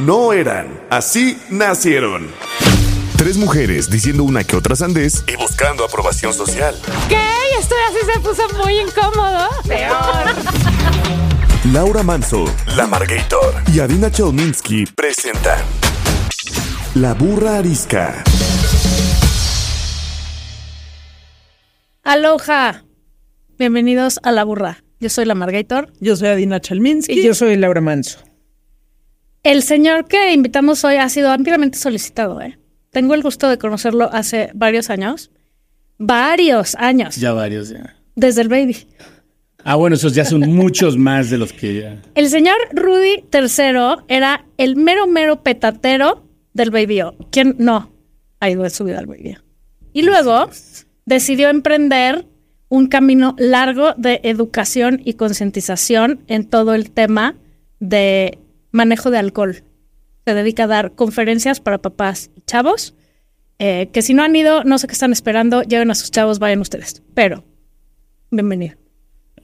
No eran, así nacieron. Tres mujeres diciendo una que otra sandez y buscando aprobación social. ¿Qué? Esto así se puso muy incómodo. Peor. Laura Manso, La Margator y Adina Chelminsky presentan La Burra Arisca. Aloha. Bienvenidos a La Burra. Yo soy la Margator. Yo soy Adina Chelminsky. Y yo soy Laura Manso. El señor que invitamos hoy ha sido ampliamente solicitado. ¿eh? Tengo el gusto de conocerlo hace varios años. Varios años. Ya varios, ya. Desde el baby. Ah, bueno, esos ya son muchos más de los que ya. El señor Rudy III era el mero, mero petatero del baby. ¿Quién no ha ido de su vida al baby? Y luego decidió emprender un camino largo de educación y concientización en todo el tema de manejo de alcohol. Se dedica a dar conferencias para papás y chavos. eh, que si no han ido, no sé qué están esperando, lleven a sus chavos, vayan ustedes. Pero, bienvenido.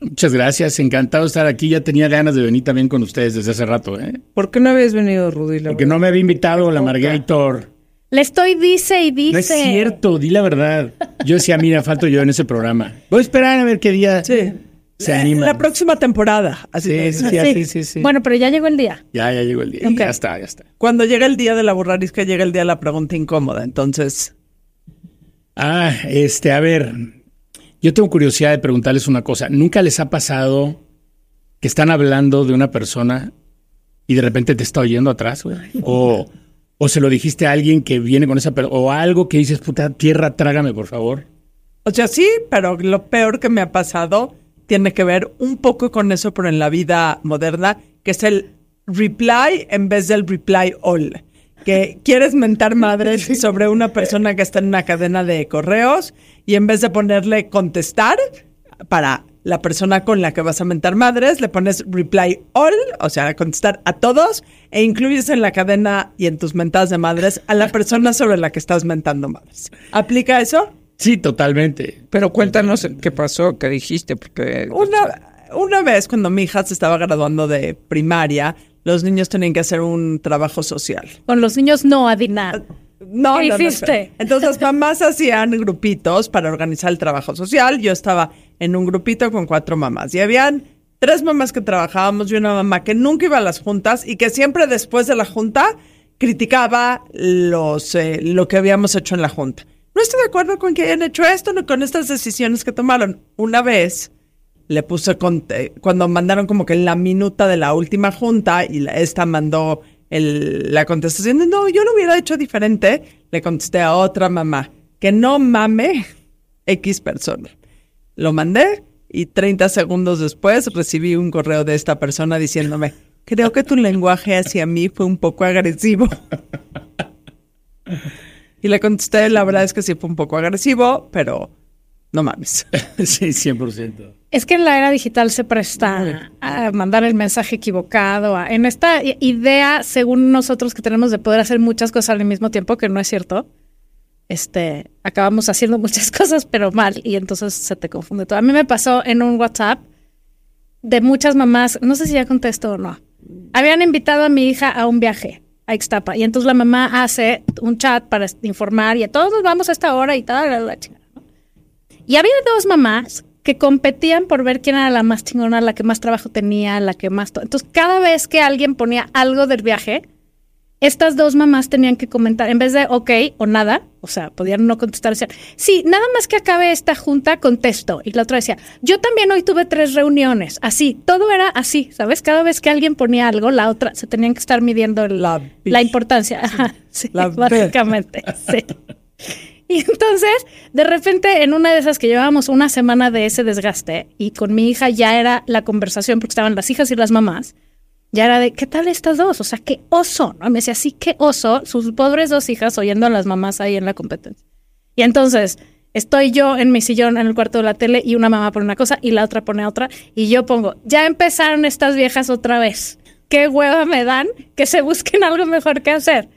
Muchas gracias, encantado de estar aquí. Ya tenía ganas de venir también con ustedes desde hace rato, ¿eh? ¿Por qué no habías venido, Rudy? Porque no me había invitado la Margator. Le estoy dice y dice. No es cierto, di la verdad. Yo decía, mira, falto yo en ese programa. Voy a esperar a ver qué día Sí. Se anima. La próxima temporada. Así Sí, sí, sí, Sí. sí. Bueno, pero ya llegó el día. Ya, ya llegó el día. Ya está, ya está. Cuando llega el día de la burrarisca, llega el día de la pregunta incómoda. Entonces, Ah, este, a ver, yo tengo curiosidad de preguntarles una cosa. ¿Nunca les ha pasado que están hablando de una persona y de repente te está oyendo atrás, güey? O, o se lo dijiste a alguien que viene con esa persona, o algo que dices, puta, tierra, trágame, por favor. o sea, sí, pero lo peor que me ha pasado tiene que ver un poco con eso, pero en la vida moderna, que es el reply en vez del reply all. Que quieres mentar madres sobre una persona que está en una cadena de correos y en vez de ponerle contestar para la persona con la que vas a mentar madres, le pones reply all, o sea, contestar a todos e incluyes en la cadena y en tus mentadas de madres a la persona sobre la que estás mentando madres. ¿Aplica eso? Sí, totalmente. Pero cuéntanos qué pasó, qué dijiste, porque... Una, una vez cuando mi hija se estaba graduando de primaria, los niños tenían que hacer un trabajo social. Con los niños no, Adina. No, ¿Qué no, no, hiciste? Entonces, mamás hacían grupitos para organizar el trabajo social. Yo estaba en un grupito con cuatro mamás y habían tres mamás que trabajábamos y una mamá que nunca iba a las juntas y que siempre después de la junta criticaba los, eh, lo que habíamos hecho en la junta. No estoy de acuerdo con que hayan hecho esto, no con estas decisiones que tomaron. Una vez le puse con- eh, cuando mandaron como que la minuta de la última junta y la- esta mandó el- la contestación de no, yo lo hubiera hecho diferente, le contesté a otra mamá que no mame X persona. Lo mandé y 30 segundos después recibí un correo de esta persona diciéndome, creo que tu lenguaje hacia mí fue un poco agresivo. y le contesté, la verdad es que sí fue un poco agresivo, pero no mames. sí, 100%. Es que en la era digital se presta a mandar el mensaje equivocado. a- en esta idea, según nosotros, que tenemos de poder hacer muchas cosas al mismo tiempo, que no es cierto, este, acabamos haciendo muchas cosas, pero mal, y entonces se te confunde todo. A mí me pasó en un WhatsApp de muchas mamás, no sé si ya contesto o no. Habían invitado a mi hija a un viaje a Ixtapa, y entonces la mamá hace un chat para informar, y a todos nos vamos a esta hora y tal, la, chingada. Y había dos mamás que competían por ver quién era la más chingona, la que más trabajo tenía, la que más... to- Entonces, cada vez que alguien ponía algo del viaje, estas dos mamás tenían que comentar, en vez de ok o nada, o sea, podían no contestar, decían, sí, nada más que acabe esta junta, contesto. Y la otra decía, yo también hoy tuve tres reuniones, así, todo era así, ¿sabes? Cada vez que alguien ponía algo, la otra, se tenían que estar midiendo el- La la, importancia. Ajá, sí, La básicamente, sí. Y entonces, de repente, en una de esas que llevábamos una semana de ese desgaste, y con mi hija ya era la conversación, porque estaban las hijas y las mamás, ya era de, ¿qué tal estas dos? O sea, qué oso, ¿no? Y me decía, sí, qué oso, sus pobres dos hijas oyendo a las mamás ahí en la competencia. Y entonces, estoy yo en mi sillón en el cuarto de la tele y una mamá pone una cosa y la otra pone otra y yo pongo, ya empezaron estas viejas otra vez. Qué hueva me dan que se busquen algo mejor que hacer.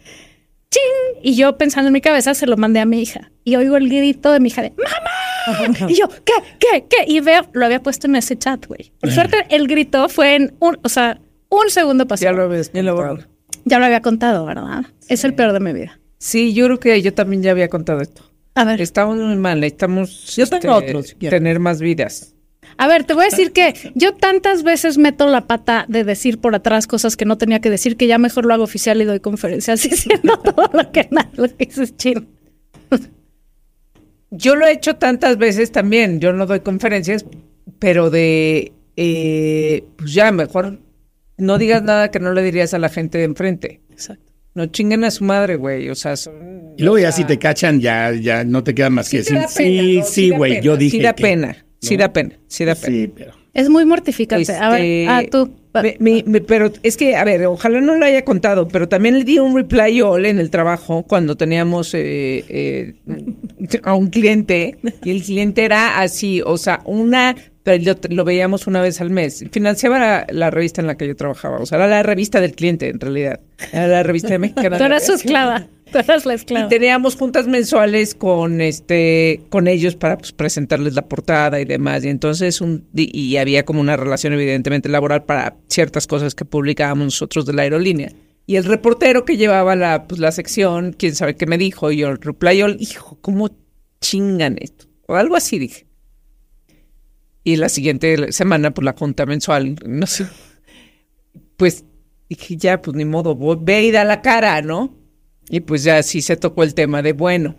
¡Ching! Y yo pensando en mi cabeza se lo mandé a mi hija. Y oigo el grito de mi hija de ¡Mamá! Y yo, ¿qué? ¿Qué? ¿Qué? Y veo, lo había puesto en ese chat, güey. Por suerte, el grito fue en un, o sea, un segundo pasó. Ya lo luego- Ya lo había contado, ¿verdad? Es el peor de mi vida. Sí, yo creo que yo también ya había contado esto. A ver, Estamos muy mal, necesitamos Yo tengo otro, si quieres. tener más vidas. a ver, te voy a decir que yo tantas veces meto la pata de decir por atrás cosas que no tenía que decir, que ya mejor lo hago oficial y doy conferencias diciendo todo lo que, lo que dices chino. Yo lo he hecho tantas veces también. Yo no doy conferencias, pero de, eh, pues ya, mejor no digas nada que no le dirías a la gente de enfrente. Exacto. No chinguen a su madre, güey. O sea, son... Y luego ya si te cachan, ya, ya no te queda más que Sí, decir, da pena, sí, ¿no? sí, güey, yo dije Sí da que- pena, sí da pena, sí da pena. Sí, pero... Es muy mortificante. a ver, Este, ah, tú. me- me- me- pero es que, a ver, ojalá no lo haya contado, pero también le di un reply all en el trabajo cuando teníamos eh, eh, a un cliente y el cliente era así, o sea, una, pero lo, lo veíamos una vez al mes. Financiaba la, la revista en la que yo trabajaba, o sea, era la revista del cliente en realidad, era la revista de Mexicana. Tú eras su esclava. Tú eras la esclava. Y teníamos juntas mensuales con este con ellos para pues, presentarles la portada y demás. Y entonces un y y había como una relación evidentemente laboral para ciertas cosas que publicábamos nosotros de la aerolínea. Y el reportero que llevaba la, pues, la sección, quién sabe qué me dijo, y yo reply, yo, hijo, ¿cómo chingan esto? O algo así dije. Y la siguiente semana, pues la junta mensual, no sé. Pues dije, ya, pues ni modo, voy- ve y da la cara, ¿no? Y pues ya sí se tocó el tema de, bueno,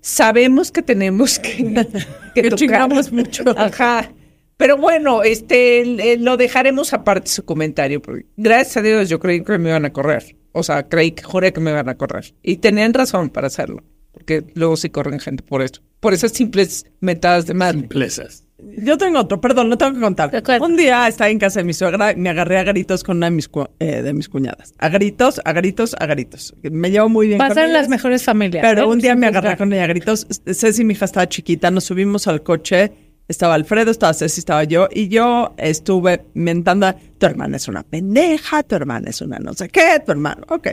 sabemos que tenemos que, que Que tocar. mucho. Ajá. Pero bueno, este, lo dejaremos aparte su comentario, porque gracias a Dios yo creí que me iban a correr. O sea, creí que juré que me iban a correr. Y tenían razón para hacerlo, porque luego sí corren gente por eso. Por esas simples metadas de madre. Simplezas. Yo tengo otro, perdón, no tengo que contar. Un día estaba en casa de mi suegra y me agarré a gritos con una de mis, cu- eh, de mis cuñadas. A gritos, a gritos, a gritos. Me llevo muy bien con Pasan las ellas. mejores familias. Pero ¿eh? un día me Sin agarré con ella a gritos. Ceci, mi hija, estaba chiquita. Nos subimos al coche. Estaba Alfredo, estaba Ceci, estaba yo. Y yo estuve mentando. Tu hermana es una pendeja. Tu hermana es una no sé qué. Tu hermano. Ok.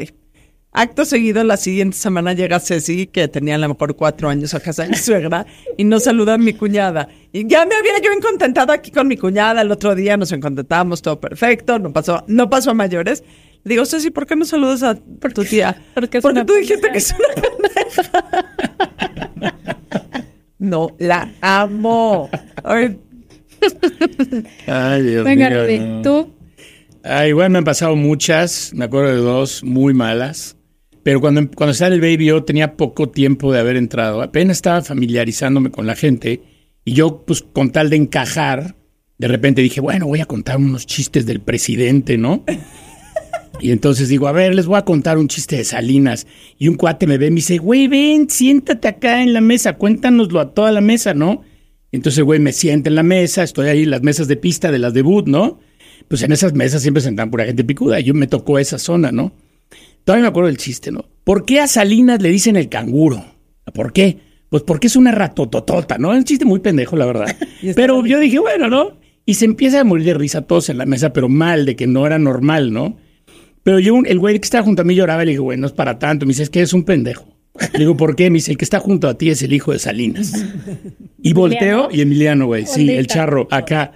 Acto seguido, la siguiente semana llega Ceci, que tenía a lo mejor cuatro años a casa de mi suegra, y nos saluda a mi cuñada. Y ya me había yo encontentado aquí con mi cuñada. El otro día nos encontentamos, todo perfecto. No pasó, no pasó a mayores. Le digo, Ceci, ¿por qué no saludas a tu tía? Porque es Porque una tú dijiste que es una No, la amo. Ay, Ay, Dios Venga, mío. Rudy, no. tú. Ay, bueno, me han pasado muchas, me acuerdo de dos muy malas. Pero cuando, cuando estaba en el baby yo tenía poco tiempo de haber entrado. Apenas estaba familiarizándome con la gente. Y yo, pues, con tal de encajar, de repente dije, bueno, voy a contar unos chistes del presidente, ¿no? Y entonces digo, a ver, les voy a contar un chiste de Salinas. Y un cuate me ve y me dice, güey, ven, siéntate acá en la mesa, cuéntanoslo a toda la mesa, ¿no? Entonces güey me sienta en la mesa, estoy ahí en las mesas de pista de las debut, ¿no? Pues en esas mesas siempre sentan pura gente picuda. Yo me tocó esa zona, ¿no? Todavía me acuerdo del chiste, ¿no? ¿Por qué a Salinas le dicen el canguro? ¿Por qué? Pues porque es una ratototota, ¿no? Es un chiste muy pendejo, la verdad. Pero yo dije, bueno, ¿no? Y se empieza a morir de risa todos en la mesa, pero mal, de que no era normal, ¿no? Pero yo, el güey que estaba junto a mí lloraba y le dije, güey, no es para tanto. Me dice, es que es un pendejo. Le digo, ¿por qué? Me dice, el que está junto a ti es el hijo de Salinas. Y volteo y Emiliano, güey, sí, el charro, acá.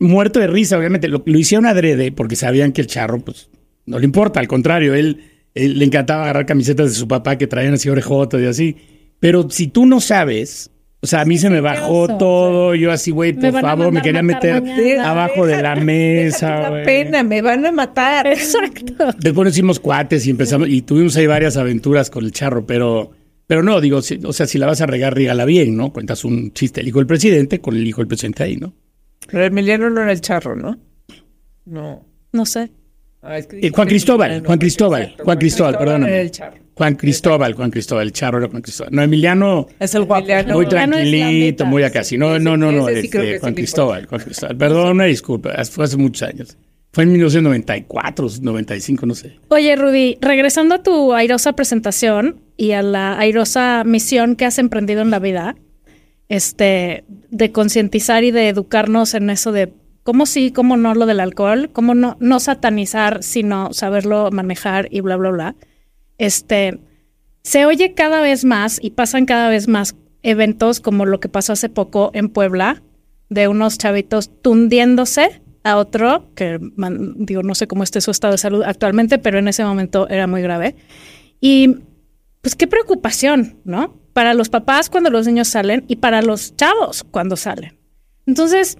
Muerto de risa, obviamente. Lo, lo hicieron adrede porque sabían que el charro, pues, no le importa. Al contrario, él, él le encantaba agarrar camisetas de su papá que traían así orejotas y así. Pero si tú no sabes, o sea, a mí se me bajó oso, todo. Yo así, güey, por favor, me quería meter mañana. abajo de la mesa, güey. pena, me van a matar. Exacto. Después nos hicimos cuates y empezamos, y tuvimos ahí varias aventuras con el charro, pero, pero no, digo, si- o sea, si la vas a regar, rígala bien, ¿no? Cuentas un chiste, el hijo del presidente con el hijo del presidente ahí, ¿no? Pero Emiliano no era el charro, ¿no? No. No sé. Ah, es que Eh, Juan Cristóbal, Juan Cristóbal, exacto, Juan Cristóbal, charro. Juan Cristóbal, Juan Cristóbal, el charro era Juan Cristóbal. No, Emiliano, es el guapo. Emiliano- muy tranquilito, muy acá. Sí, no, no, no, no, sí este, Juan Cristóbal, Juan Cristóbal. Perdón, una disculpa, fue hace muchos años. Fue en 1994, 95, no sé. Oye, Rudy, regresando a tu airosa presentación y a la airosa misión que has emprendido en la vida, este, de concientizar y de educarnos en eso de cómo sí, cómo no lo del alcohol, cómo no, no satanizar, sino saberlo manejar y bla, bla, bla. Este, se oye cada vez más y pasan cada vez más eventos como lo que pasó hace poco en Puebla, de unos chavitos tundiéndose a otro, que man- digo, no sé cómo esté su estado de salud actualmente, pero en ese momento era muy grave. Y pues qué preocupación, ¿no? Para los papás cuando los niños salen y para los chavos cuando salen. Entonces,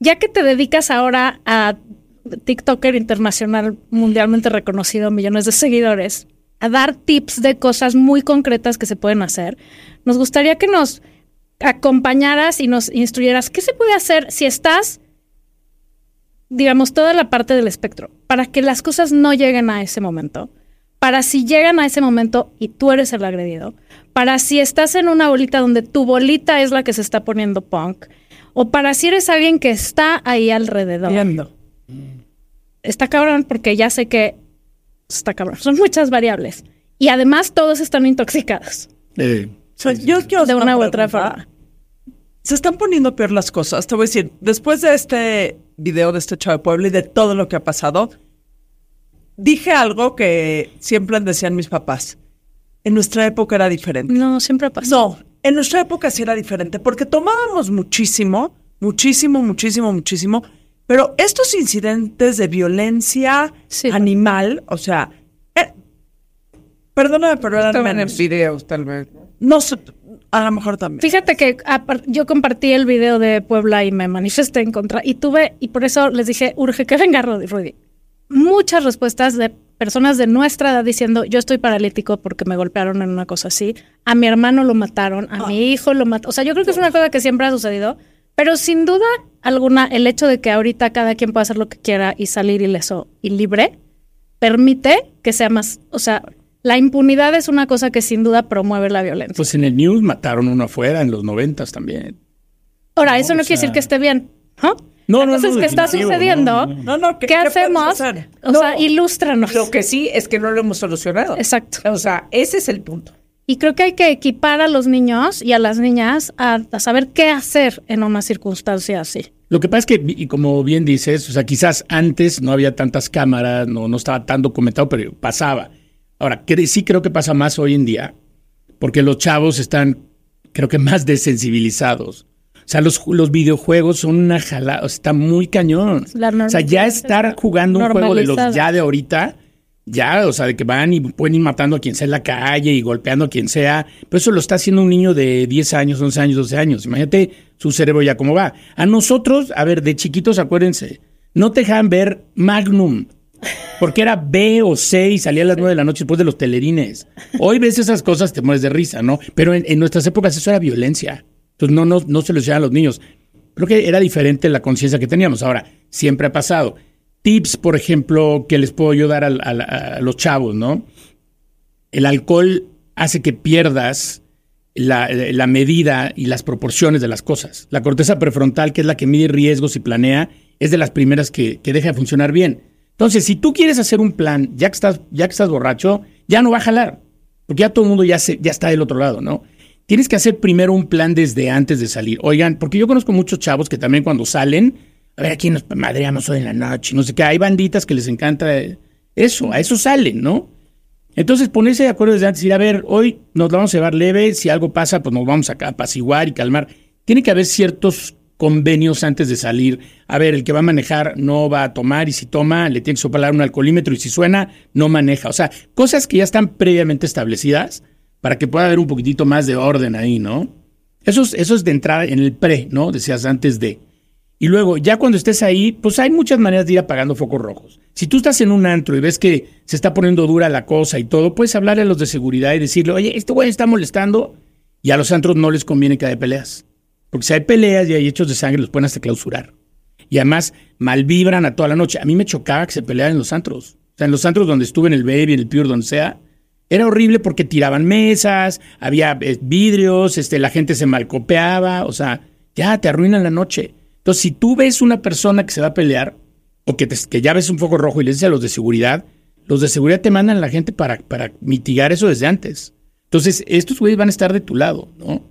ya que te dedicas ahora a TikToker internacional mundialmente reconocido, millones de seguidores, a dar tips de cosas muy concretas que se pueden hacer, nos gustaría que nos acompañaras y nos instruyeras qué se puede hacer si estás, digamos, toda la parte del espectro, para que las cosas no lleguen a ese momento, para si llegan a ese momento y tú eres el agredido, para si estás en una bolita donde tu bolita es la que se está poniendo punk, o para si eres alguien que está ahí alrededor. Viendo. Está cabrón porque ya sé que está cabrón. Son muchas variables. Y además todos están intoxicados. Eh, O sea, yo quiero De una u otra forma. Se están poniendo peor las cosas. Te voy a decir, después de este video de este chavo de Puebla y de todo lo que ha pasado, dije algo que siempre decían mis papás. En nuestra época era diferente. No, siempre pasa. No, en nuestra época sí era diferente, porque tomábamos muchísimo, muchísimo, muchísimo, muchísimo, pero estos incidentes de violencia Sí. animal, o sea, eh, perdóname, pero eran Estaban en menos. videos, tal vez. No sé, a lo mejor también. Fíjate que yo compartí el video de Puebla y me manifesté en contra. Y tuve, y por eso les dije, urge que venga. Rudy. Muchas respuestas de personas de nuestra edad diciendo, yo estoy paralítico porque me golpearon en una cosa así. A mi hermano lo mataron, a mi hijo lo mataron. O sea, yo creo que es una cosa que siempre ha sucedido. Pero sin duda alguna, el hecho de que ahorita cada quien pueda hacer lo que quiera y salir ileso y libre, permite que sea más, o sea, la impunidad es una cosa que sin duda promueve la violencia. pues en el News mataron uno afuera en los noventas también. Ahora, eso no quiere decir que esté bien. ¿no? No, no, Entonces, no, ¿qué está sucediendo? no, no, No, no, ¿qué, ¿Qué, puedes hacemos? O No. sea, ilústranos. Lo que sí es que no lo hemos solucionado. Exacto. O sea, ese es el punto. Y creo que hay que equipar a los niños y a las niñas a, a saber qué hacer en una circunstancia así. Lo que pasa es que, y como bien dices, o sea, quizás antes no había tantas cámaras, no, no estaba tan documentado, pero pasaba. Ahora, cre- sí creo que pasa más hoy en día, porque los chavos están, creo que más desensibilizados. O sea, los, los videojuegos son una jalada, o sea, está muy cañón. O sea, ya estar jugando un juego de los ya de ahorita, ya, o sea, de que van y pueden ir matando a quien sea en la calle y golpeando a quien sea. Pero eso lo está haciendo un niño de 10 años, 11 años, 12 años. Imagínate su cerebro ya cómo va. A nosotros, a ver, de chiquitos, acuérdense, no te dejaban ver Magnum. Porque era B o C y salía a las 9 de la noche después de los telerines. Hoy ves esas cosas, te mueres de risa, ¿no? Pero en, en nuestras épocas eso era violencia. Entonces no, no, no se lo decían a los niños. Creo que era diferente la conciencia que teníamos. Ahora, siempre ha pasado. Tips, por ejemplo, que les puedo yo dar al- al- a, los chavos, ¿no? El alcohol hace que pierdas la, la medida y las proporciones de las cosas. La corteza prefrontal, que es la que mide riesgos y planea, es de las primeras que, que deja de funcionar bien. Entonces, si tú quieres hacer un plan, ya que estás, ya que estás borracho, ya no va a jalar, porque ya todo el mundo ya, se, ya está del otro lado, ¿no? Tienes que hacer primero un plan desde antes de salir. Oigan, porque yo conozco muchos chavos que también cuando salen, a ver, aquí nos madreamos hoy en la noche, no sé qué, hay banditas que les encanta eso, a eso salen, ¿no? Entonces, ponerse de acuerdo desde antes, decir, a ver, hoy nos vamos a llevar leve, si algo pasa, pues nos vamos a apaciguar y calmar. Tiene que haber ciertos convenios antes de salir. A ver, el que va a manejar no va a tomar y si toma le tiene que soplar un alcoholímetro y si suena no maneja. O sea, cosas que ya están previamente establecidas para que pueda haber un poquitito más de orden ahí, ¿no? Eso es, eso es de entrada en el pre, ¿no? Decías antes de. Y luego, ya cuando estés ahí, pues hay muchas maneras de ir apagando focos rojos. Si tú estás en un antro y ves que se está poniendo dura la cosa y todo, puedes hablarle a los de seguridad y decirle, oye, este güey está molestando. Y a los antros no les conviene que haya peleas. Porque si hay peleas y hay hechos de sangre, los pueden hasta clausurar. Y además, malvibran a toda la noche. A mí me chocaba que se pelearan en los antros. O sea, en los antros donde estuve, en el Baby, en el Pure, donde sea, era horrible porque tiraban mesas, había eh, vidrios, este, la gente se malcopeaba, o sea, ya te arruinan la noche. Entonces, si tú ves una persona que se va a pelear, o que, te- que ya ves un foco rojo y le dices a los de seguridad, los de seguridad te mandan a la gente para, para mitigar eso desde antes. Entonces, estos güeyes van a estar de tu lado, ¿no?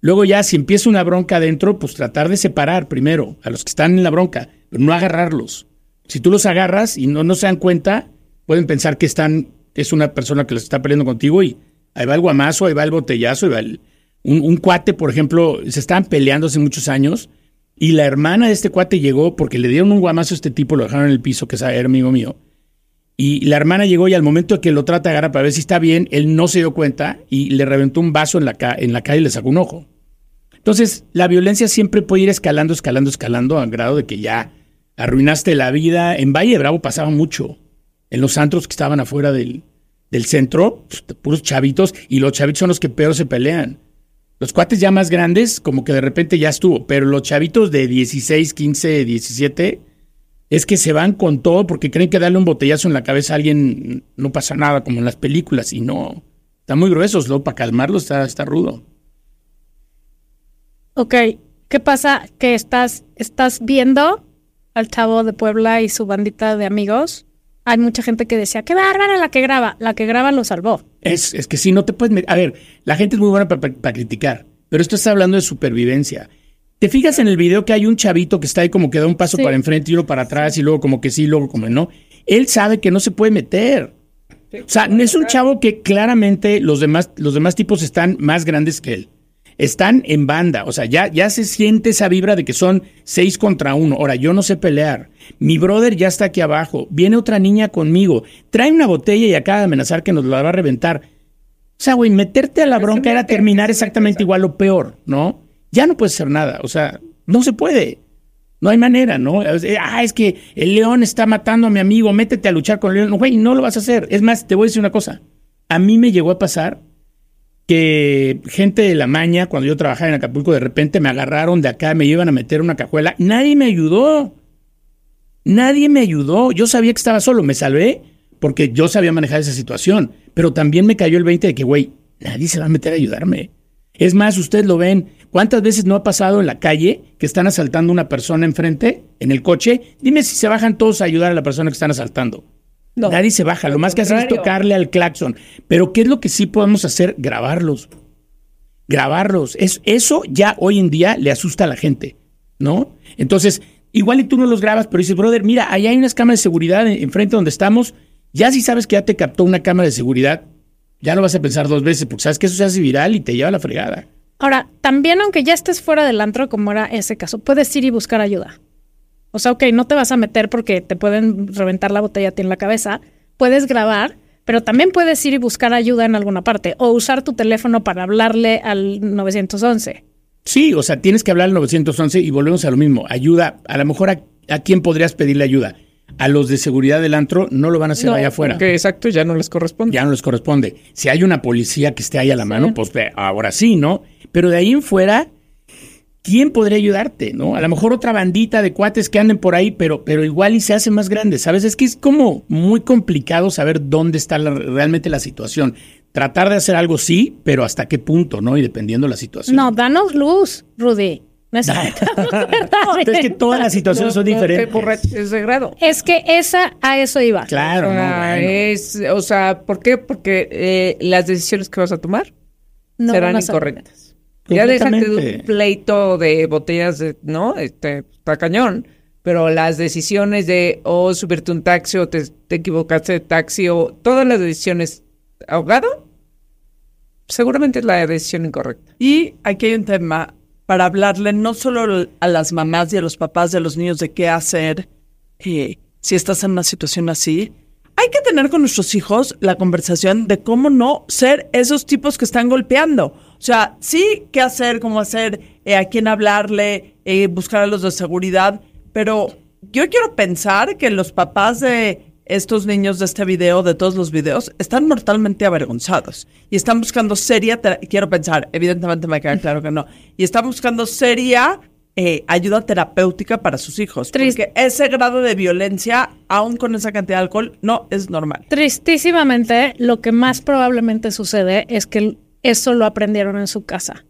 Luego ya, si empieza una bronca adentro, pues tratar de separar primero a los que están en la bronca, pero no agarrarlos. Si tú los agarras y no, no se dan cuenta, pueden pensar que están, es una persona que los está peleando contigo y ahí va el guamazo, ahí va el botellazo, ahí va. Un, un cuate, por ejemplo, se estaban peleando hace muchos años y la hermana de este cuate llegó porque le dieron un guamazo a este tipo, lo dejaron en el piso, que era amigo mío. Y la hermana llegó y al momento que lo trata de agarrar para ver si está bien, él no se dio cuenta y le reventó un vaso en la, ca- en la calle y le sacó un ojo. Entonces, la violencia siempre puede ir escalando, escalando, escalando, a grado de que ya arruinaste la vida. En Valle Bravo pasaba mucho. En los antros que estaban afuera del, centro, pues, puros chavitos, y los chavitos son los que peor se pelean. Los cuates ya más grandes, como que de repente ya estuvo, pero los chavitos de 16, 15, 17, es que se van con todo porque creen que darle un botellazo en la cabeza a alguien no pasa nada, como en las películas, y no. Están muy gruesos, luego para calmarlos está, está rudo. Ok, ¿qué pasa? Que estás, estás viendo al chavo de Puebla y su bandita de amigos. Hay mucha gente que decía, qué bárbara la que graba. La que graba lo salvó. Es, es que si no te puedes... A ver, la gente es muy buena para criticar, pero esto está hablando de supervivencia. ¿Te fijas en el video que hay un chavito que está ahí como que da un paso Sí. para enfrente y uno para atrás y luego como que sí, luego como no? Él sabe que no se puede meter. O sea, es un chavo que claramente los demás, los demás tipos están más grandes que él. Están en banda, o sea, ya, ya se siente esa vibra de que son seis contra uno. Ahora, yo no sé pelear. Mi brother ya está aquí abajo. Viene otra niña conmigo. Trae una botella y acaba de amenazar que nos la va a reventar. O sea, güey, meterte a la bronca era terminar exactamente igual o peor, ¿no? Ya no puedes hacer nada, o sea, no se puede. No hay manera, ¿no? Sea, Ah, es que el león está matando a mi amigo, métete a luchar con el león. No, Güey, no lo vas a hacer. Es más, te voy a decir una cosa. A mí me llegó a pasar que gente de la maña, cuando yo trabajaba en Acapulco, de repente me agarraron de acá, me iban a meter una cajuela. Nadie me ayudó. Nadie me ayudó. Yo sabía que estaba solo, me salvé porque yo sabía manejar esa situación. Pero también me cayó el 20 de que, güey, nadie se va a meter a ayudarme. Es más, ustedes lo ven. ¿Cuántas veces no ha pasado en la calle que están asaltando a una persona enfrente, en el coche? Dime si se bajan todos a ayudar a la persona que están asaltando. No. Nadie se baja. Lo más que hacen es tocarle al claxon. Pero ¿qué es lo que sí podemos hacer? Grabarlos. Grabarlos. Es, eso ya hoy en día le asusta a la gente, ¿no? Entonces, igual y tú no los grabas, pero dices, brother, mira, ahí hay unas cámaras de seguridad en- enfrente donde estamos. Ya si sabes que ya te captó una cámara de seguridad, ya no vas a pensar dos veces, porque sabes que eso se hace viral y te lleva a la fregada. Ahora, también aunque ya estés fuera del antro, como era ese caso, puedes ir y buscar ayuda. O sea, ok, no te vas a meter porque te pueden reventar la botella a ti en la cabeza. Puedes grabar, pero también puedes ir y buscar ayuda en alguna parte o usar tu teléfono para hablarle al 911. Sí, o sea, tienes que hablar al 911 y volvemos a lo mismo. Ayuda, a lo mejor a, a quién podrías pedirle ayuda. A los de seguridad del antro no lo van a hacer allá afuera. porque exacto, ya no les corresponde. ya no les corresponde. Si hay una policía que esté ahí a la mano, pues ahora sí, ¿no? Pero de ahí en fuera, ¿quién podría ayudarte, no? A lo mejor otra bandita de cuates que anden por ahí, pero, pero igual y se hace más grande, ¿sabes? Es que es como muy complicado saber dónde está la- realmente la situación. Tratar de hacer algo sí, pero hasta qué punto, ¿no? Y dependiendo de la situación. No, danos luz, Rudy. No es- es que todas las situaciones son diferentes. Grado. Es que esa, a eso iba. Claro, o no, sea, bueno. es, o sea, ¿por qué? Porque eh, las decisiones que vas a tomar No serán incorrectas. Ya déjate de un pleito de botellas, de, ¿no? Este, está cañón. Pero las decisiones de o subirte un taxi o te, te equivocaste de taxi o todas las decisiones ahogado, seguramente es la decisión incorrecta. Y aquí hay un tema para hablarle no solo a las mamás y a los papás de los niños de qué hacer eh, si estás en una situación así. Hay que tener con nuestros hijos la conversación de cómo no ser esos tipos que están golpeando. O sea, sí, qué hacer, cómo hacer, eh, a quién hablarle, eh, buscar a los de seguridad. Pero yo quiero pensar que los papás de estos niños de este video, de todos los videos, están mortalmente avergonzados y están buscando seria, quiero pensar, evidentemente me queda claro que no, y están buscando seria eh, ayuda terapéutica para sus hijos, Triste. porque ese grado de violencia, aún con esa cantidad de alcohol, no es normal. Tristísimamente, lo que más probablemente sucede es que eso lo aprendieron en su casa.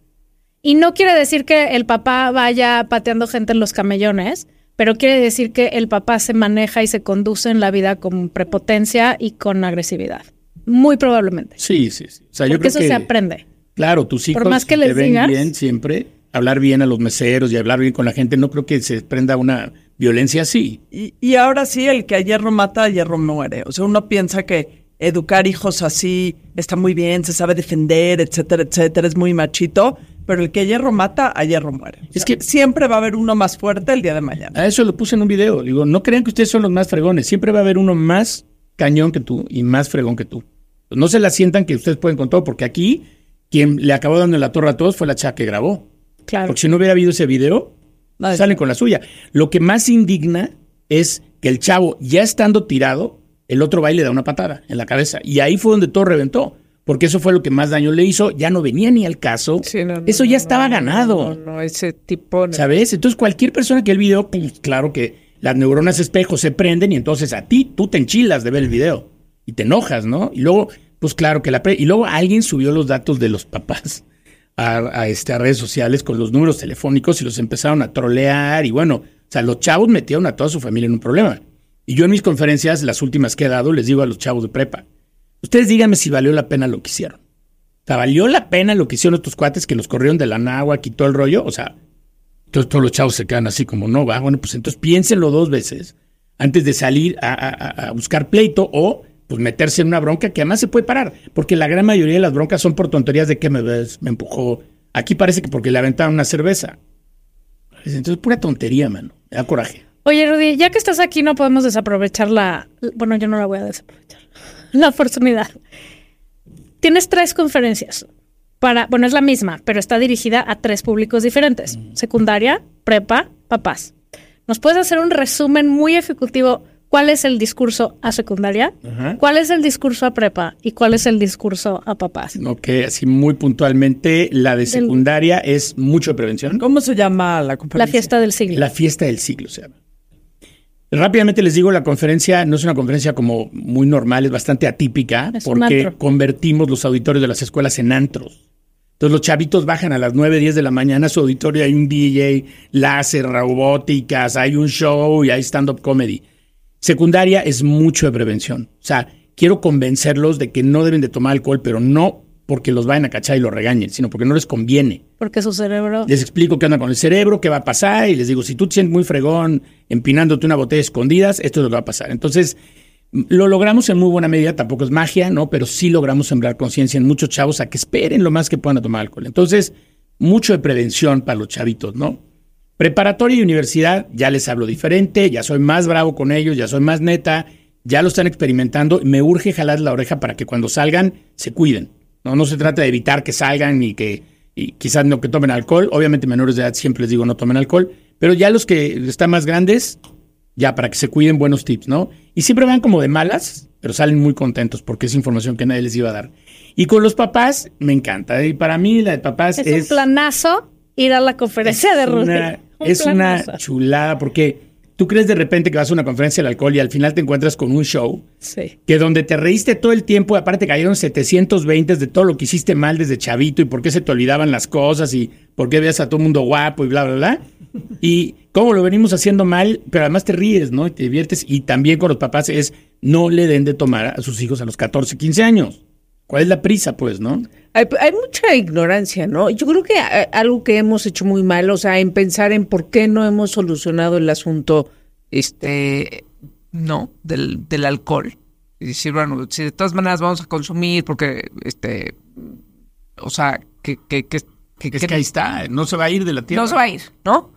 Y no quiere decir que el papá vaya pateando gente en los camellones, pero quiere decir que el papá se maneja y se conduce en la vida con prepotencia y con agresividad. Muy probablemente. Sí, sí, sí. O sea, yo Porque creo eso que, se aprende. Claro, tus hijos más que si te les ven bien siempre, hablar bien a los meseros y hablar bien con la gente, no creo que se prenda una violencia así. Y, y ahora sí, el que a hierro mata, a hierro muere. O sea, uno piensa que educar hijos así está muy bien, se sabe defender, etcétera, etcétera, es muy machito, pero el que hierro mata, a hierro muere. O Es que- siempre va a haber uno más fuerte el día de mañana. A eso lo puse en un video. Digo, no crean que ustedes son los más fregones. Siempre va a haber uno más cañón que tú y más fregón que tú. No se la sientan que ustedes pueden con todo, porque aquí quien le acabó dando la torre a todos fue la chava que grabó. Claro. Porque si no hubiera habido ese video, Nadie salen con la suya. Lo que más indigna es que el chavo, ya estando tirado, el otro va y le da una patada en la cabeza. Y ahí fue donde todo reventó. Porque eso fue lo que más daño le hizo. Ya no venía ni al caso. Sí, no, no, eso ya no, estaba ganado. No, no, ese tipo. ¿Sabes? Entonces cualquier persona que el video, pues claro que las neuronas espejo se prenden y entonces a ti tú te enchilas de ver el video y te enojas, ¿no? Y luego, pues claro que la... pre- y luego alguien subió los datos de los papás a, a, este, a redes sociales con los números telefónicos y los empezaron a trolear y bueno, o sea, los chavos metieron a toda su familia en un problema. Y yo en mis conferencias, las últimas que he dado, les digo a los chavos de prepa, ustedes díganme si valió la pena lo que hicieron. O sea, ¿valió la pena lo que hicieron estos cuates que los corrieron de la y todo el rollo? O sea, entonces todos los chavos se quedan así como, no, va, bueno, pues entonces piénsenlo dos veces antes de salir a, a- a buscar pleito o pues meterse en una bronca que además se puede parar, porque la gran mayoría de las broncas son por tonterías de que me ves, me empujó. Aquí parece que porque le aventaron una cerveza. Entonces, pura tontería, mano. Me da coraje. Oye, Rudy, ya que estás aquí, no podemos desaprovechar la. Bueno, yo no la voy a desaprovechar. La oportunidad. Tienes tres conferencias. Para, bueno, es la misma, pero está dirigida a tres públicos diferentes: secundaria, prepa, papás. ¿Nos puedes hacer un resumen muy ejecutivo? ¿Cuál es el discurso a secundaria? Ajá. ¿Cuál es el discurso a prepa? ¿Y cuál es el discurso a papás? Ok, así muy puntualmente, la de secundaria es mucho de prevención. ¿Cómo se llama la La conferencia? fiesta del siglo. La fiesta del siglo se llama. Rápidamente les digo, la conferencia no es una conferencia como muy normal, es bastante atípica Es porque convertimos los auditorios de las escuelas en antros. Entonces los chavitos bajan a las 9, 10 de la mañana a su auditorio, hay un DJ, láser, robóticas, hay un show y hay stand-up comedy. Secundaria es mucho de prevención. O sea, quiero convencerlos de que no deben de tomar alcohol, pero no porque los vayan a cachar y los regañen, sino porque no les conviene. Porque su cerebro. Les explico qué onda con el cerebro, qué va a pasar y les digo, si tú te sientes muy fregón empinándote una botella escondidas, esto es lo que va a pasar. Entonces, lo logramos en muy buena medida, tampoco es magia, ¿no? Pero sí logramos sembrar conciencia en muchos chavos a que esperen lo más que puedan a tomar alcohol. Entonces, mucho de prevención para los chavitos, ¿no? Preparatoria y universidad, ya les hablo diferente, ya soy más bravo con ellos, ya soy más neta, ya lo están experimentando y me urge jalar la oreja para que cuando salgan se cuiden. No, no se trata de evitar que salgan y que y quizás no que tomen alcohol. Obviamente menores de edad siempre les digo no tomen alcohol, pero ya los que están más grandes, ya para que se cuiden buenos tips, ¿no? Y siempre van como de malas, pero salen muy contentos porque es información que nadie les iba a dar. Y con los papás, me encanta. Y para mí la de papás Es, es... un planazo ir a la conferencia de Rudy. una, Un es una chulada porque tú crees de repente que vas a una conferencia del alcohol y al final te encuentras con un show Sí. que donde te reíste todo el tiempo, aparte cayeron 720 de todo lo que hiciste mal desde chavito y por qué se te olvidaban las cosas y por qué veías a todo el mundo guapo y bla, bla, bla. Y cómo lo venimos haciendo mal, pero además te ríes, ¿no? Y te diviertes. Y también con los papás es no le den de tomar a sus hijos a los 14, 15 años. ¿Cuál es la prisa, pues, no? Hay, hay mucha ignorancia, ¿no? Yo creo que eh, algo que hemos hecho muy mal, o sea, en pensar en por qué no hemos solucionado el asunto, este, no, del, del alcohol. Y decir, bueno, si de todas maneras vamos a consumir, porque, este, o sea, que, que, que, que- Es que que ahí está, no se va a ir de la tierra. no se va a ir, ¿no?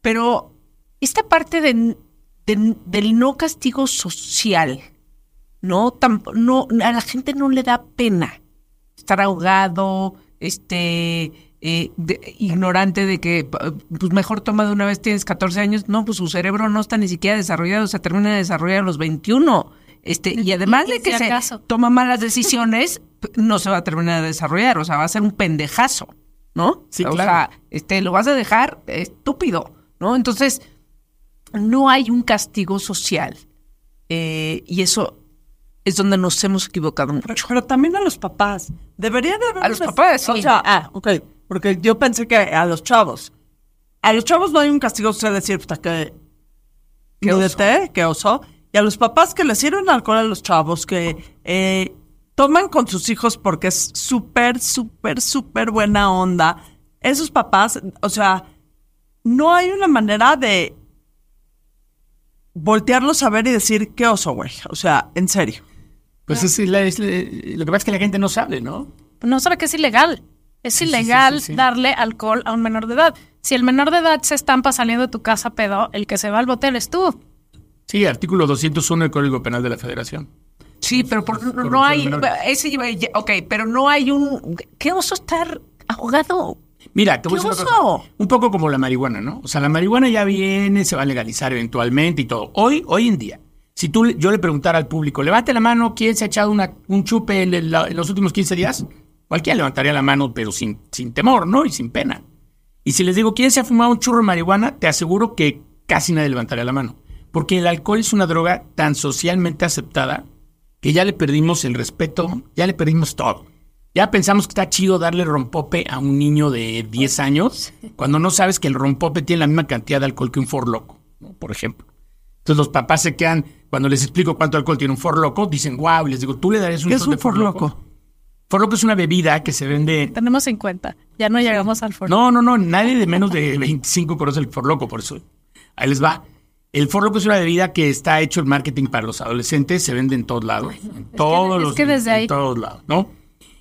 Pero esta parte de- de- del no castigo social, ¿no? Tamp- no, a la gente no le da pena estar ahogado, este, eh, de- ignorante de que, pues mejor toma de una vez, tienes 14 años, no, pues su cerebro no está ni siquiera desarrollado, se termina de desarrollar a los 21. Este, y además de que si se acaso. toma malas decisiones, no se va a terminar de desarrollar, o sea, va a ser un pendejazo, ¿no? Sí, o claro. sea, este, lo vas a dejar estúpido, ¿no? Entonces, no hay un castigo social. eh, y eso es donde nos hemos equivocado Pero, mucho. pero también a los papás. Debería de haber... A los papás, sí. O sea, ah, ok. Porque yo pensé que a los chavos. A los chavos no hay un castigo de decir, puta, que Qué té, qué oso. Y a los papás que le sirven alcohol a los chavos, que eh, toman con sus hijos porque es súper, súper, súper buena onda. Esos papás, o sea, no hay una manera de voltearlos a ver y decir, qué oso, güey. O sea, en serio. Pues es, lo que pasa es que la gente no sabe, ¿no? No sabe que es ilegal. Es sí, ilegal sí, sí. darle alcohol a un menor de edad. Si el menor de edad se estampa saliendo de tu casa pedo, el que se va al botel es tú. Sí, artículo 201 del Código Penal de la Federación. Sí, pero por- no, no hay. Ese, ok, pero no hay un. ¿Qué oso estar ahogado? Mira, te voy a ¿Qué decir una oso? cosa. Un poco como la marihuana, ¿no? O sea, la marihuana ya viene, se va a legalizar eventualmente y todo. Hoy, hoy en día, si tú, yo le preguntara al público, levante la mano, ¿quién se ha echado un chupe en los últimos 15 días? Cualquiera levantaría la mano, pero sin, sin temor, ¿no? Y sin pena. Y si les digo, ¿quién se ha fumado un churro de marihuana? Te aseguro que casi nadie levantaría la mano. Porque el alcohol es una droga tan socialmente aceptada que ya le perdimos el respeto, ya le perdimos todo. Ya pensamos que está chido darle rompope a un niño de 10 años cuando no sabes que el rompope tiene la misma cantidad de alcohol que un forloco, ¿no? por ejemplo. Entonces los papás se quedan, cuando les explico cuánto alcohol tiene un forloco, dicen, wow, y les digo, ¿tú le darías un ¿Qué es un de Four Loko?" forloco? Four Loko es una bebida que se vende Tenemos 50. Ya no llegamos al foro. no, no, no, nadie de menos de 25 conoce el forloco, por eso. Ahí les va. El forloco es una bebida que está hecho en marketing para los adolescentes, se vende en todos lados, en todos es los que desde en ahí- todos lados, ¿no?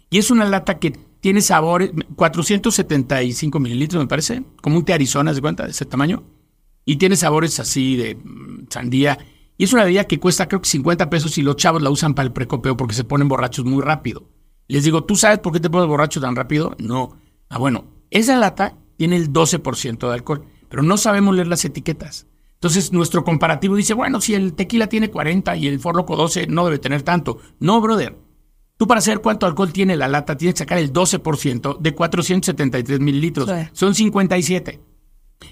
Y es una lata que tiene sabores, 475 mililitros, me parece, como un té Arizona, ¿se cuenta? De ese tamaño. Y tiene sabores así de mm, sandía. Y es una bebida que cuesta creo que 50 pesos y los chavos la usan para el precopeo porque se ponen borrachos muy rápido. Les digo, ¿tú sabes por qué te pones borracho tan rápido? No. Ah, bueno, esa lata tiene el 12% de alcohol, pero no sabemos leer las etiquetas. Entonces, nuestro comparativo dice, bueno, si el tequila tiene 40 y el forloco 12, no debe tener tanto. No, brother. Tú para saber cuánto alcohol tiene la lata, tienes que sacar el 12% de 473 mililitros. Sí. Son 57.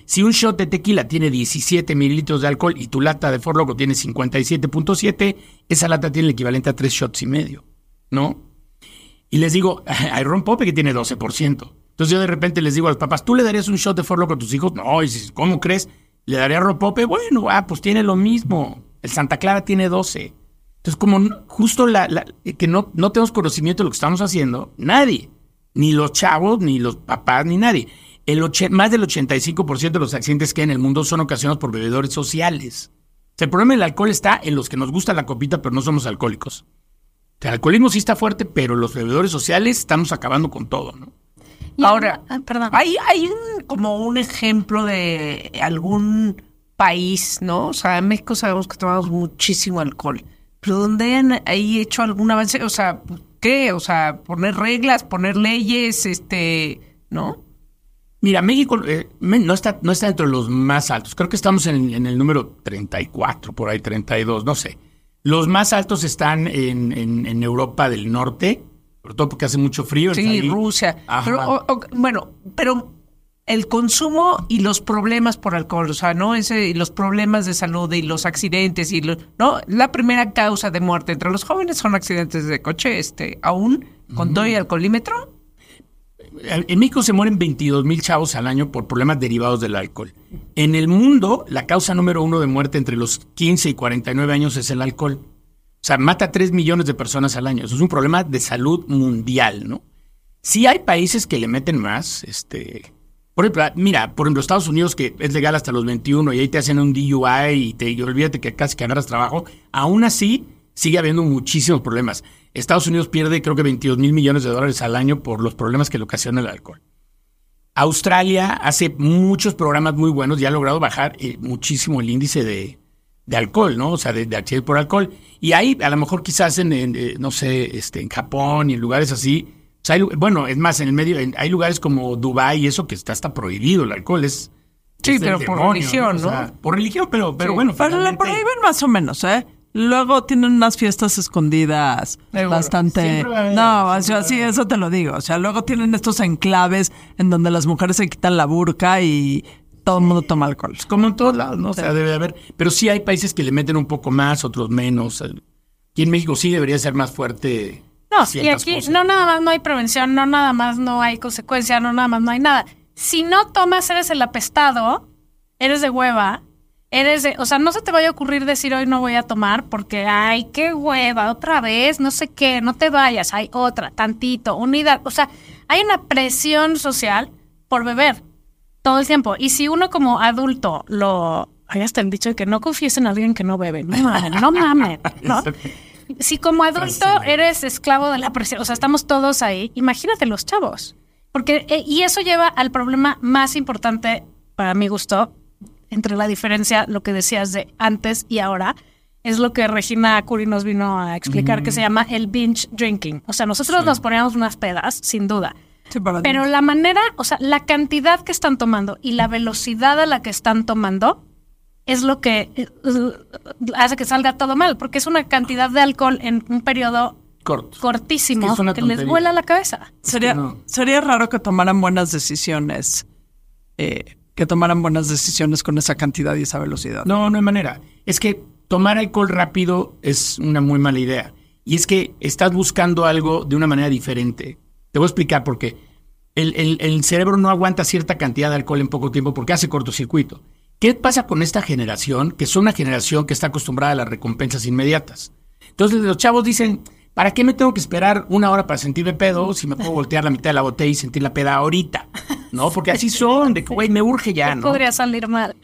Si un shot de tequila tiene 17 mililitros de alcohol y tu lata de Forloco tiene 57.7, esa lata tiene el equivalente a tres shots y medio, ¿no? Y les digo, hay ron pope que tiene 12%. Entonces yo de repente les digo a los papás, ¿tú le darías un shot de Forloco a tus hijos? No, y ¿cómo crees? ¿Le daría ron pope? Bueno, ah, pues tiene lo mismo. El Santa Clara tiene 12. Entonces, como justo la- que no, no tenemos conocimiento de lo que estamos haciendo, nadie, ni los chavos, ni los papás, ni nadie. El oche- más del 85% de los accidentes que hay en el mundo son ocasionados por bebedores sociales. O sea, el problema del alcohol está en los que nos gusta la copita, pero no somos alcohólicos. O sea, el alcoholismo sí está fuerte, pero los bebedores sociales estamos acabando con todo, ¿no? Y Ahora, ah, perdón. Hay, hay como un ejemplo de algún país, ¿no? O sea, en México sabemos que tomamos muchísimo alcohol. Pero ¿dónde han ahí hecho algún avance? O sea, ¿qué? O sea, poner reglas, poner leyes, este, ¿no? Mira, México eh, no, está, no está dentro de los más altos. Creo que estamos en, en el número 34, por ahí 32, no sé. Los más altos están en, en- en Europa del Norte, sobre todo porque hace mucho frío. Sí. Rusia. Pero, o- o- bueno, pero el consumo y los problemas por alcohol, o sea, ¿no? Ese, y los problemas de salud y los accidentes y lo- ¿no? La primera causa de muerte entre los jóvenes son accidentes de coche, este, aún con todo y alcoholímetro. En México se mueren 22 mil chavos al año por problemas derivados del alcohol. En el mundo, la causa número uno de muerte entre los 15 y 49 años es el alcohol. O sea, mata a 3 millones de personas al año. Eso es un problema de salud mundial, ¿no? Sí hay países que le meten más, este... Por ejemplo, mira, por ejemplo, Estados Unidos que es legal hasta los 21 y ahí te hacen un DUI y te olvídate que casi que agarras trabajo, aún así sigue habiendo muchísimos problemas. Estados Unidos pierde creo que 22 mil millones de dólares al año por los problemas que le ocasiona el alcohol. Australia hace muchos programas muy buenos y ha logrado bajar eh, muchísimo el índice de, de alcohol, ¿no? O sea, de, de accidentes por alcohol. Y ahí, a lo mejor quizás en, en, eh, no sé, este, en Japón y en lugares así, o sea, hay lu- bueno, es más, en el medio, en- hay lugares como Dubái y eso que está hasta prohibido el alcohol, es... Sí, es pero por religión, O sea, ¿no? por religión, pero, pero Sí. bueno. Pero la prohíben más o menos, ¿eh? Luego tienen unas fiestas escondidas Seguro. bastante... Siempre va a haber, No, o siempre sea, va a sí, haber. eso te lo digo. O sea, luego tienen estos enclaves en donde las mujeres se quitan la burka y todo el mundo toma alcohol. como en todos lados, ¿no? O sea, debe de haber. Pero sí hay países que le meten un poco más, otros menos. Aquí en México sí debería ser más fuerte. No, y aquí cosas. no nada más no hay prevención, no nada más no hay consecuencia, no nada más no hay nada. Si no tomas, eres el apestado, eres de hueva, eres de, o sea, no se te vaya a ocurrir decir hoy no voy a tomar porque, ay, qué hueva, otra vez, no sé qué, no te vayas, hay otra, tantito, unidad. O sea, hay una presión social por beber todo el tiempo. Y si uno como adulto lo, hay hasta el dicho de que no confíes en alguien que no bebe, no mames, no mames, ¿no? Si como adulto eres esclavo de la presión, o sea, estamos todos ahí, imagínate los chavos. Porque, eh, y eso lleva al problema más importante, para mi gusto, entre la diferencia, lo que decías de antes y ahora, es lo que Regina Curi nos vino a explicar, que se llama el binge drinking. O sea, nosotros nos poníamos unas pedas, sin duda. Sí, para- Pero la manera, o sea, la cantidad que están tomando y la velocidad a la que están tomando es lo que eh, hace que salga todo mal, porque es una cantidad de alcohol en un periodo Corto. cortísimo Es que es una que les vuela la cabeza. Sería, no. sería raro que tomaran buenas decisiones, eh, que tomaran buenas decisiones con esa cantidad y esa velocidad. No, no hay manera. Es que tomar alcohol rápido es una muy mala idea. Y es que estás buscando algo de una manera diferente. Te voy a explicar por qué. El, el- el cerebro no aguanta cierta cantidad de alcohol en poco tiempo porque hace cortocircuito. ¿Qué pasa con esta generación? Que es una generación que está acostumbrada a las recompensas inmediatas. Entonces los chavos dicen, ¿para qué me tengo que esperar una hora para sentirme pedo si me puedo voltear la mitad de la botella y sentir la peda ahorita? ¿No? Porque así son, de que, güey, me urge ya, ¿no? Podría salir mal.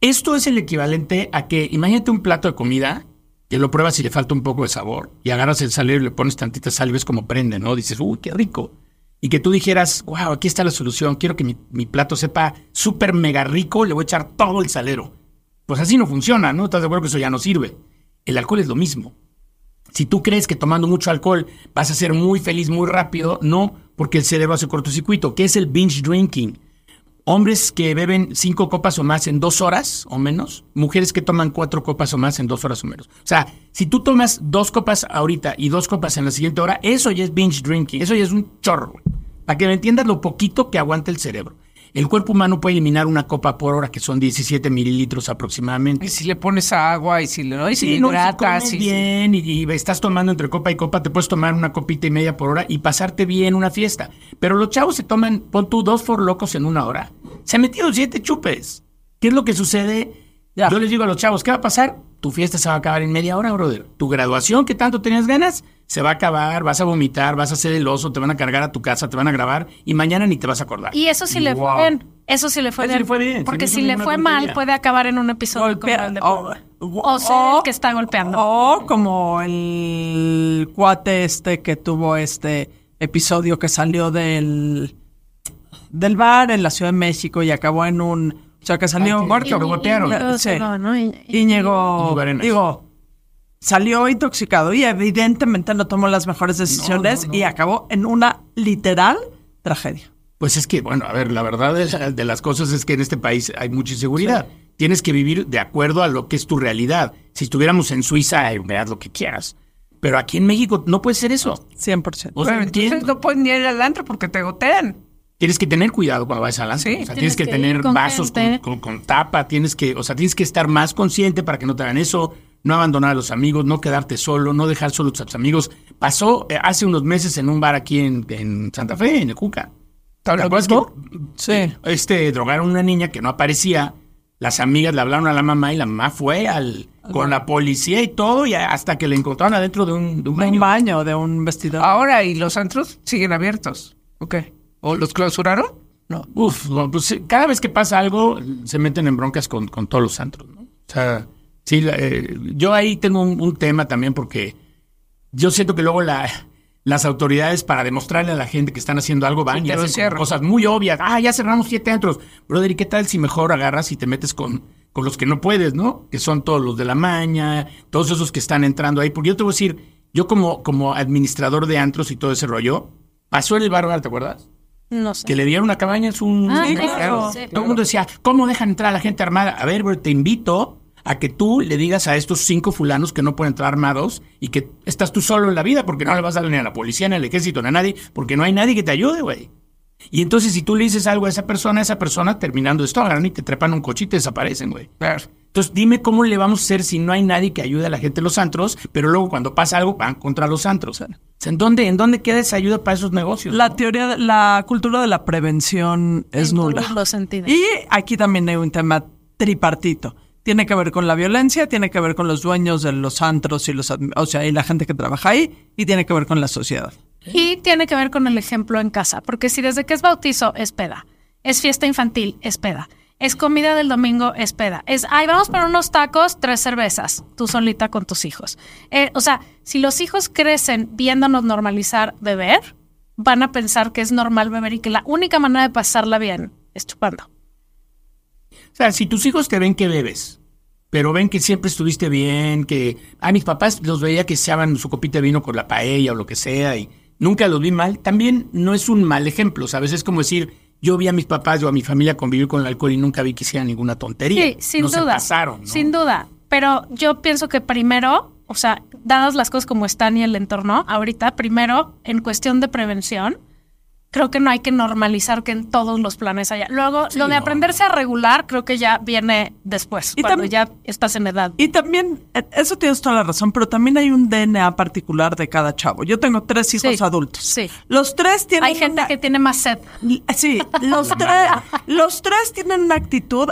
Esto es el equivalente a que, imagínate un plato de comida, que lo pruebas y le falta un poco de sabor, y agarras el salero y le pones tantita sal y ves como prende, ¿no? Dices, uy, qué rico. Y que tú dijeras, wow, aquí está la solución, quiero que mi, mi plato sepa súper mega rico, le voy a echar todo el salero. Pues así no funciona, ¿no? ¿Estás de acuerdo que eso ya no sirve? El alcohol es lo mismo. Si tú crees que tomando mucho alcohol vas a ser muy feliz muy rápido, no, porque el cerebro hace cortocircuito. ¿Qué es el binge drinking? Hombres que beben cinco copas o más en dos horas o menos, mujeres que toman cuatro copas o más en dos horas o menos. O sea, si tú tomas dos copas ahorita y dos copas en la siguiente hora, eso ya es binge drinking, eso ya es un chorro. Para que me entiendas lo poquito que aguanta el cerebro. El cuerpo humano puede eliminar una copa por hora, que son 17 mililitros aproximadamente. Y si le pones agua y si le, ¿no? y si Sí, no, si hidratas. comes y- bien y, y estás tomando entre copa y copa, te puedes tomar una copita y media por hora y pasarte bien una fiesta. Pero los chavos se toman, pon tú, dos for locos en una hora. Se han metido siete chupes. ¿Qué es lo que sucede? Ya. Yo les digo a los chavos, ¿qué va a pasar? Tu fiesta se va a acabar en media hora, brother. Tu graduación que tanto tenías ganas, se va a acabar, vas a vomitar, vas a hacer el oso, te van a cargar a tu casa, te van a grabar y mañana ni te vas a acordar. Y eso sí le fue bien. Eso sí le fue bien. le fue bien, Porque si le fue mal, puede acabar en un episodio como Golpea- el de o- O ser o- el que está golpeando. O como el cuate este que tuvo este episodio que salió del, del bar en la Ciudad de México y acabó en un... O sea, que salió... Muerto. Íñigo Sí. Digo, salió intoxicado y evidentemente no tomó las mejores decisiones y acabó en una literal tragedia. Pues es que, bueno, a ver, la verdad de, la- de las cosas es que en este país hay mucha inseguridad. Tienes que vivir de acuerdo a lo que es tu realidad. Si estuviéramos en Suiza, veas lo que quieras. Pero aquí en México no puede ser eso. 100%. O sea, entonces no puedes ni ir al antro porque te gotean. tienes que tener cuidado cuando vayas al antro. Sí, o sea, tienes tienes que, que tener con vasos con, con- con tapa, tienes que, o sea, tienes que estar más consciente para que no te hagan eso, no abandonar a los amigos, no quedarte solo, no dejar solo a tus amigos. Pasó eh, hace unos meses en un bar aquí en, en Santa Fe, en el Cuca. ¿Te acuerdas que Sí. este, drogaron a una niña que no aparecía. Las amigas le hablaron a la mamá y la mamá fue al, con la policía y todo, y hasta que le encontraron adentro de un, de un De baño. un baño, de un vestidor. Ahora, ¿y los antros siguen abiertos? ¿O qué? ¿O los clausuraron? No. Uf, no, pues, cada vez que pasa algo, se meten en broncas con, con todos los santos, ¿no? O sea, sí, la- eh, yo ahí tengo un, un tema también porque yo siento que luego la, las autoridades, para demostrarle a la gente que están haciendo algo, van Sí, y hacen cosas muy obvias. Ah, ya cerramos siete antros. Brother, ¿y qué tal si mejor agarras y te metes con, con los que no puedes, ¿no? Que son todos los de la maña, todos esos que están entrando ahí. Porque yo te voy a decir, yo como, como administrador de antros y todo ese rollo, pasó en el bar, ¿te acuerdas? No sé. que le dieron una cabaña es un... Ah, Sí, claro, claro. sí. Todo el mundo decía, ¿cómo dejan entrar a la gente armada? A ver, bro, te invito a que tú le digas a estos cinco fulanos que no pueden entrar armados y que estás tú solo en la vida porque no le vas a dar ni a la policía, ni al ejército, ni a nadie, porque no hay nadie que te ayude, güey. Y entonces si tú le dices algo a esa persona, esa persona terminando esto, agarran y te trepan un coche y te desaparecen, güey. Claro. Entonces dime cómo le vamos a hacer si no hay nadie que ayude a la gente en los antros, pero luego cuando pasa algo van contra los antros. O sea, ¿en dónde, ¿en dónde queda esa ayuda para esos negocios? La no? teoría, de- la cultura de la prevención es En nula. todos los sentidos. Y aquí también hay un tema tripartito. Tiene que ver con la violencia, tiene que ver con los dueños de los antros y los, o sea, y la gente que trabaja ahí, y tiene que ver con la sociedad. Y tiene que ver con el ejemplo en casa, porque si desde que es bautizo es peda, es fiesta infantil, es peda, es comida del domingo, es peda, es, ay, vamos por unos tacos, tres cervezas, tú solita con tus hijos. Eh, o sea, si los hijos crecen viéndonos normalizar beber, van a pensar que es normal beber y que la única manera de pasarla bien es chupando. O sea, si tus hijos te ven que bebes, pero ven que siempre estuviste bien, que a mis papás los veía que se echaban su copita de vino con la paella o lo que sea y nunca los vi mal, también no es un mal ejemplo, ¿sabes? Es como decir, yo vi a mis papás o a mi familia convivir con el alcohol y nunca vi que hicieran ninguna tontería. Sí, sin no se duda. pasaron, ¿no? Sin duda. Pero yo pienso que primero, o sea, dadas las cosas como están y el entorno, ahorita, primero, en cuestión de prevención, creo que no hay que normalizar que en todos los planes haya. Luego, lo de aprenderse a regular, creo que ya viene después, Y cuando ya estás en edad. Y también, eh, eso tienes toda la razón, pero también hay un DNA particular de cada chavo. Yo tengo tres hijos Sí, adultos. sí. Los tres tienen Hay gente una- que tiene más sed. Sí, los, tres, los tres tienen una actitud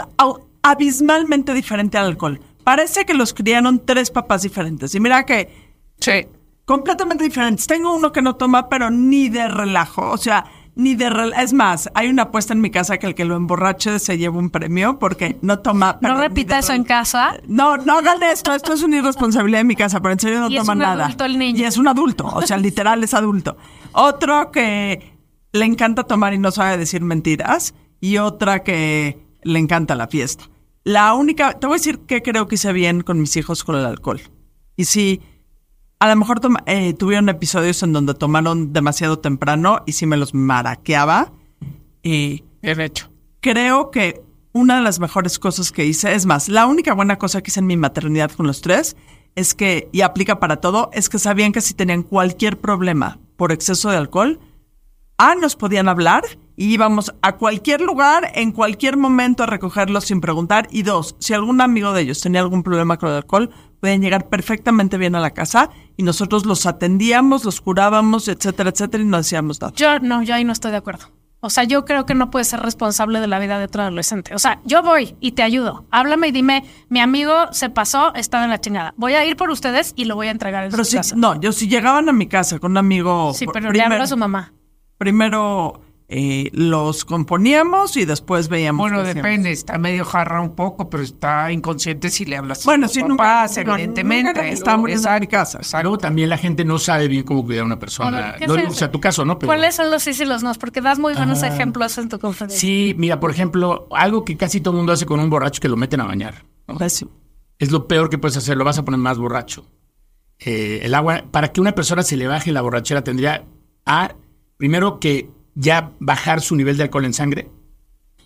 abismalmente diferente al alcohol. Parece que los criaron tres papás diferentes. Y mira que Sí. Completamente diferentes. Tengo uno que no toma, pero ni de relajo. O sea, ni de relajo. Es más, hay una apuesta en mi casa que el que lo emborrache se lleva un premio porque no toma. pero No repita eso en casa. No, no hagan esto. Esto es una irresponsabilidad de mi casa, pero en serio no Y es toma un nada. adulto el niño. Y es un adulto. O sea, literal es adulto. Otro que le encanta tomar y no sabe decir mentiras. Y otra que le encanta la fiesta. La única, te voy a decir que creo que hice bien con mis hijos con el alcohol. Y sí, a lo mejor eh, tuvieron episodios en donde tomaron demasiado temprano y sí me los maraqueaba. Y Bien hecho. creo que una de las mejores cosas que hice, es más, la única buena cosa que hice en mi maternidad con los tres, es que, y aplica para todo, es que sabían que si tenían cualquier problema por exceso de alcohol, A, nos podían hablar y íbamos a cualquier lugar, en cualquier momento a recogerlos sin preguntar. Y dos, si algún amigo de ellos tenía algún problema con el alcohol, podían llegar perfectamente bien a la casa y nosotros los atendíamos, los curábamos, etcétera, etcétera, y no hacíamos nada. Yo no, yo ahí no estoy de acuerdo. O sea, yo creo que no puedes ser responsable de la vida de otro adolescente. O sea, yo voy y te ayudo. Háblame y dime, mi amigo se pasó, está en la chingada. Voy a ir por ustedes y lo voy a entregar en Pero su si, casa. no, yo si llegaban a mi casa con un amigo... sí, pero le hablo a su mamá. primero eh, los componíamos y después veíamos. Bueno, hacíamos. depende, está medio jarra un poco, pero está inconsciente si le hablas Bueno, sí, nunca- papás, no, evidentemente. nunca estaba muriendo en mi casa. Luego también la gente no sabe bien cómo cuidar a una persona. Ahora, ¿qué No es digo que eso? sea tu caso, ¿no? Pero- ¿Cuáles son los sí y los no? Porque das muy buenos Ajá. ejemplos en tu conferencia. Sí, mira, por ejemplo, algo que casi todo el mundo hace con un borracho que lo meten a bañar. Es lo peor que puedes hacer, lo vas a poner más borracho. Eh, el agua, para que una persona se le baje la borrachera, tendría a, primero que ya bajar su nivel de alcohol en sangre.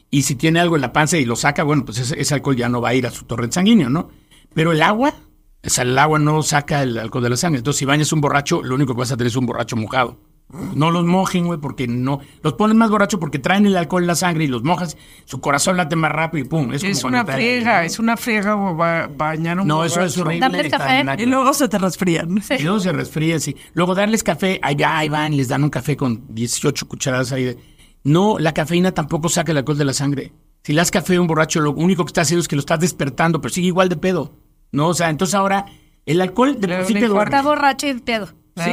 Y si tiene algo en la panza y lo saca, bueno, pues ese, ese alcohol ya no va a ir a su torrente sanguíneo, ¿no? Pero el agua, o sea, el agua no saca el alcohol de la sangre. Entonces, si bañas un borracho, lo único que vas a tener es un borracho mojado. No los mojen, güey, porque no. Los pones más borrachos porque traen el alcohol en la sangre y los mojas, su corazón late más rápido y pum. Es, Es como una friega, es una friega o ba- bañar un No, eso es horrible. Darle café. Y luego se te resfrían. Sí. Y luego se resfrían, sí. Luego darles café, ahí, va, ahí van, y les dan un café con 18 cucharadas ahí. de- No, la cafeína tampoco saca el alcohol de la sangre. Si le das café a un borracho, lo único que está haciendo es que lo estás despertando, pero sigue igual de pedo. No, o sea, entonces ahora el alcohol de da sí un te duerme. Está borracho y pedo. Sí,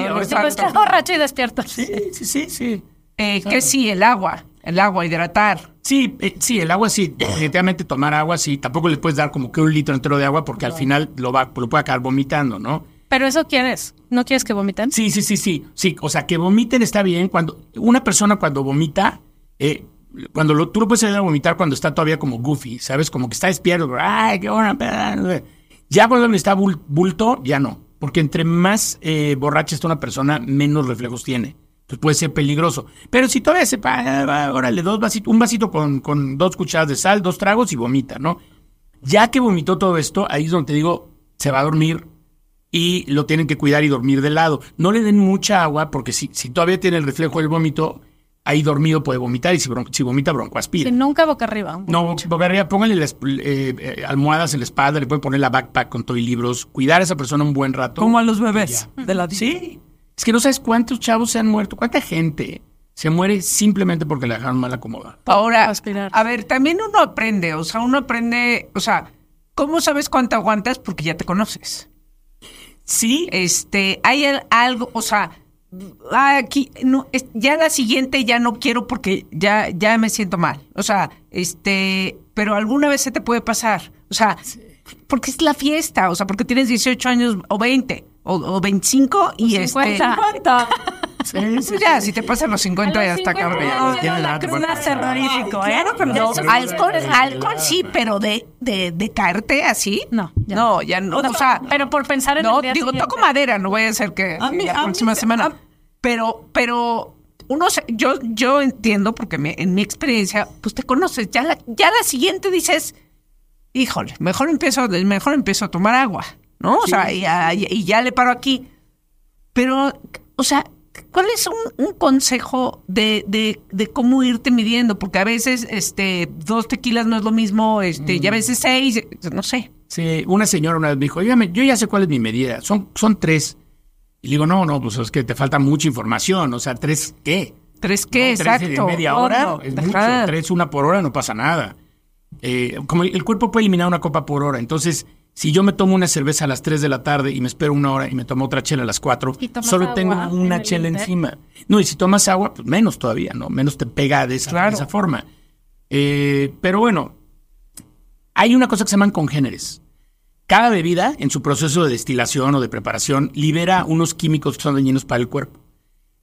está borracho y despierto. Sí, sí, sí, sí. Eh, que sí, el agua, el agua, hidratar. Sí, eh, sí, el agua sí, definitivamente tomar agua sí, tampoco le puedes dar como que un litro entero de agua porque al final lo va, lo puede acabar vomitando, ¿no? Pero eso quieres. ¿No quieres que vomiten? Sí, sí, sí, sí, sí, o sea, que vomiten está bien cuando una persona cuando vomita, eh, cuando lo, tú lo puedes ayudar a vomitar cuando está todavía como goofy, ¿sabes? Como que está despierto, ay, qué buena peda. Ya cuando está bul- bulto, ya no, porque entre más eh, borracha está una persona, menos reflejos tiene. Entonces puede ser peligroso. Pero si todavía se pa, órale, dos vasitos, un vasito con, con dos cucharadas de sal, dos tragos y vomita, ¿no? Ya que vomitó todo esto, ahí es donde te digo, se va a dormir y lo tienen que cuidar y dormir de lado. No le den mucha agua porque si, si todavía tiene el reflejo del vómito, ahí dormido puede vomitar y si, bron- si vomita broncoaspira. Sí, nunca boca arriba. No, boca arriba, póngale las, eh, eh, almohadas en la espalda, le pueden poner la backpack con todo y libros, cuidar a esa persona un buen rato. Como a los bebés de la Sí, es que no sabes cuántos chavos se han muerto, cuánta gente se muere simplemente porque la dejaron mal acomodada. Ahora, aspirar. a ver, también uno aprende, o sea, uno aprende, o sea, ¿cómo sabes cuánto aguantas? Porque ya te conoces. Sí, Este, hay al- algo, o sea, aquí, no, es- ya la siguiente ya no quiero porque ya, ya me siento mal. O sea, este, pero alguna vez se te puede pasar. O sea, porque es la fiesta, o sea, porque tienes 18 años o 20 o, o 25 y este. 50. Pues ya, si te pasan los 50 ya está cabrón. bueno. terrorífico, ¿eh? No, alcohol, alcohol sí, pero de, de, de caerte así. No, ya. No, ya no. O sea, Pero por pensar en no, el día digo, siguiente. toco madera, no voy a hacer que A mí- la a próxima semana. a- Pero, pero uno, se- yo, yo entiendo porque me- en mi experiencia, pues te conoces. Ya la, ya la siguiente dices, híjole, mejor empiezo, mejor empiezo a tomar agua, ¿no? O sea, y, ya- y ya le paro aquí. Pero, o sea, ¿cuál es un, un consejo de, de, de cómo irte midiendo? Porque a veces, este, dos tequilas no es lo mismo, este, y a veces seis, no sé. Sí, una señora una vez me dijo, "Óigame, yo ya sé cuál es mi medida, son, son tres. Y le digo, no, no, pues es que te falta mucha información, o sea, tres, ¿qué? ¿Tres qué? No, tres Exacto. media hora no. es mucho, tres una por hora no pasa nada. Eh, como el, el cuerpo puede eliminar una copa por hora, entonces si yo me tomo una cerveza a las 3 de la tarde y me espero una hora y me tomo otra chela a las 4, ¿Y tomas solo agua tengo en una el chela Inter? encima. No, y si tomas agua, pues menos todavía, ¿no? Menos te pega de esa, Claro. de esa forma. Eh, pero bueno, hay una cosa que se llaman congéneres. Cada bebida, en su proceso de destilación o de preparación, libera unos químicos que son dañinos para el cuerpo.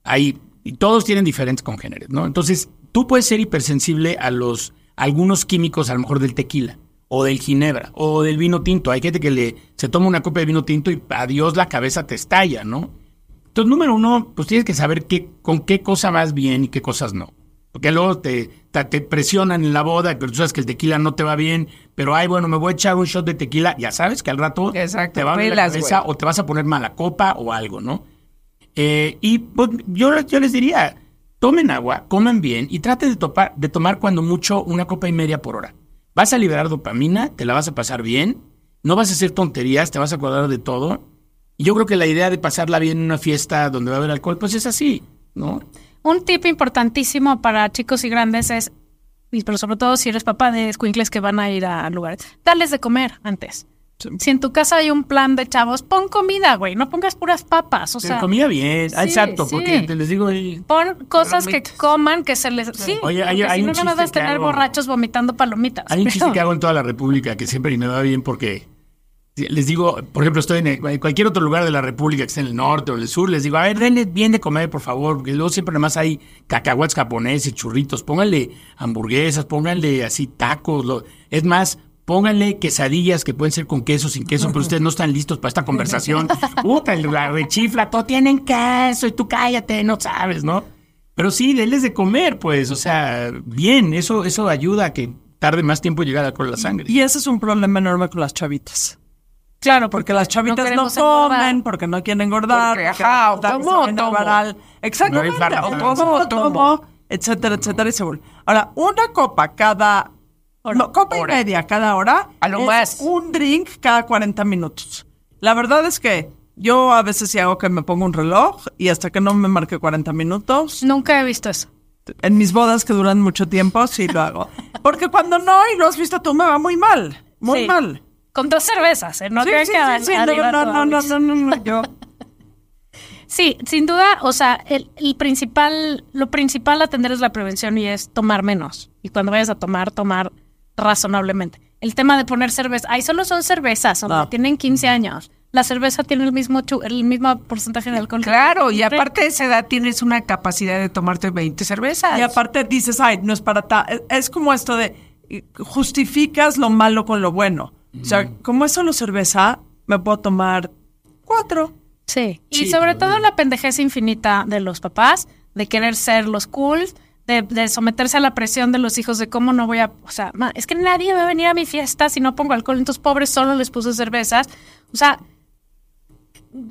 Hay, y todos tienen diferentes congéneres, ¿no? Entonces, tú puedes ser hipersensible a los a algunos químicos, a lo mejor del tequila, o del ginebra, o del vino tinto. Hay gente que le se toma una copa de vino tinto y adiós la cabeza te estalla, ¿no? Entonces, número uno, pues tienes que saber qué, con qué cosa vas bien y qué cosas no. Porque luego te, te, te presionan en la boda, pero tú sabes que el tequila no te va bien, pero ay, bueno, me voy a echar un shot de tequila, ya sabes que al rato Exacto, te va a doler la pelas, cabeza o te vas a poner mala copa o algo, ¿no? Eh, y pues, yo, yo les diría, tomen agua, coman bien y traten de, topar, de tomar cuando mucho una copa y media por hora. Vas a liberar dopamina, te la vas a pasar bien, no vas a hacer tonterías, te vas a acordar de todo. Y yo creo que la idea de pasarla bien en una fiesta donde va a haber alcohol, pues es así, ¿no? Un tip importantísimo para chicos y grandes es, pero sobre todo si eres papá de escuincles que van a ir a lugares, darles de comer antes. Si en tu casa hay un plan de chavos, pon comida, güey, no pongas puras papas, o Pero sea, comida bien, ah, sí, exacto, sí. porque te les digo, pon cosas que coman, que se les... Sí, Oye, hay- hay si un no, nada más vas a tener hago. borrachos vomitando palomitas. Hay un chiste que hago en toda la República que siempre y me va bien porque les digo, por ejemplo, estoy en el- en cualquier otro lugar de la República que esté en el norte o en el sur, les digo, a ver, denle bien de comer, por favor, porque luego siempre además hay cacahuates japoneses, churritos, pónganle hamburguesas, pónganle así tacos, lo- es más, pónganle quesadillas que pueden ser con queso, sin queso, pero ustedes no están listos para esta conversación. Puta, el- la rechifla, todo tienen queso y tú cállate, no sabes, ¿no? Pero sí, denles de comer, pues, o sea, bien, eso, eso ayuda a que tarde más tiempo en llegar al alcohol a la sangre. Y ese es un problema enorme con las chavitas. Claro, Porque las chavitas no, comen, engordar. porque no quieren engordar. Porque, ajá, o tomo, tomo. Exactamente. No o tomo, tomo, etcétera, etcétera, y se vuelve. Ahora, una copa cada... no, copa Hora. y media cada hora A lo es más. un drink cada 40 minutos. La verdad es que yo a veces sí hago que me pongo un reloj y hasta que no me marque 40 minutos, Nunca he visto eso. en mis bodas que duran mucho tiempo, sí lo hago. Porque cuando no, y lo has visto tú, me va muy mal. Muy Sí. mal. Con dos cervezas, ¿eh? No Sí, sí, que sí, no, no, no, no, no, yo... Sí, sin duda, o sea, el, el principal, lo principal a atender es la prevención y es tomar menos. Y cuando vayas a tomar, tomar razonablemente. El tema de poner cerveza, ay, solo son cervezas, hombre, No. tienen 15 años. La cerveza tiene el mismo chu- el mismo porcentaje de alcohol. Claro, y aparte de esa edad tienes una capacidad de tomarte 20 cervezas. Y aparte dices, ay, no es para ta es, es como esto de justificas lo malo con lo bueno. O sea, como es solo cerveza, me puedo tomar cuatro. Sí. Y sobre pero- todo la pendejez infinita de los papás, de querer ser los cool, de, de someterse a la presión de los hijos de cómo no voy a, o sea, ma, es que nadie va a venir a mi fiesta si no pongo alcohol, entonces pobres solo les puse cervezas. O sea,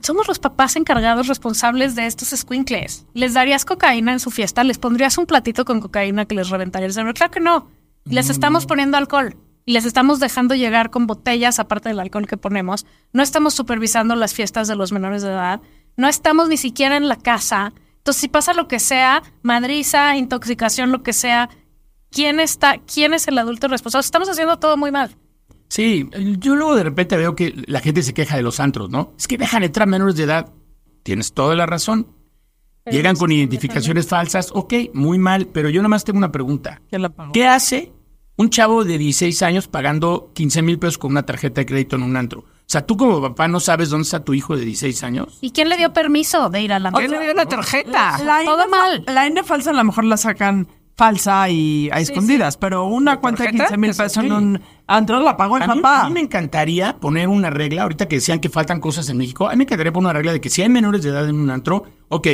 somos los papás encargados responsables de estos squinkles. ¿Les darías cocaína en su fiesta? ¿Les pondrías un platito con cocaína que les reventaría el cerebro? Claro que no. Les estamos poniendo alcohol y les estamos dejando llegar con botellas aparte del alcohol que ponemos. No estamos supervisando las fiestas de los menores de edad. No estamos ni siquiera en la casa. Entonces, si pasa lo que sea, madriza, intoxicación, lo que sea, ¿quién está, quién es el adulto responsable? Estamos haciendo todo muy mal. Sí, yo luego de repente veo que la gente se queja de los antros, ¿no? Es que dejan entrar menores de edad. Tienes toda la razón. Llegan con identificaciones falsas. Ok, muy mal, pero yo nada más tengo una pregunta. ¿Qué hace un chavo de 16 años pagando 15 mil pesos con una tarjeta de crédito en un antro? O sea, tú como papá no sabes dónde está tu hijo de 16 años. ¿Y quién le dio permiso de ir a la ¿Quién le dio la tarjeta? La Todo INE mal. La INE falsa a lo mejor la sacan falsa y a escondidas, pero una cuenta de tarjeta? 15 mil pesos en un antro la pagó el A mí, papá. a mí me encantaría poner una regla, ahorita que decían que faltan cosas en México, a mí me encantaría poner una regla de que si hay menores de edad en un antro, ok,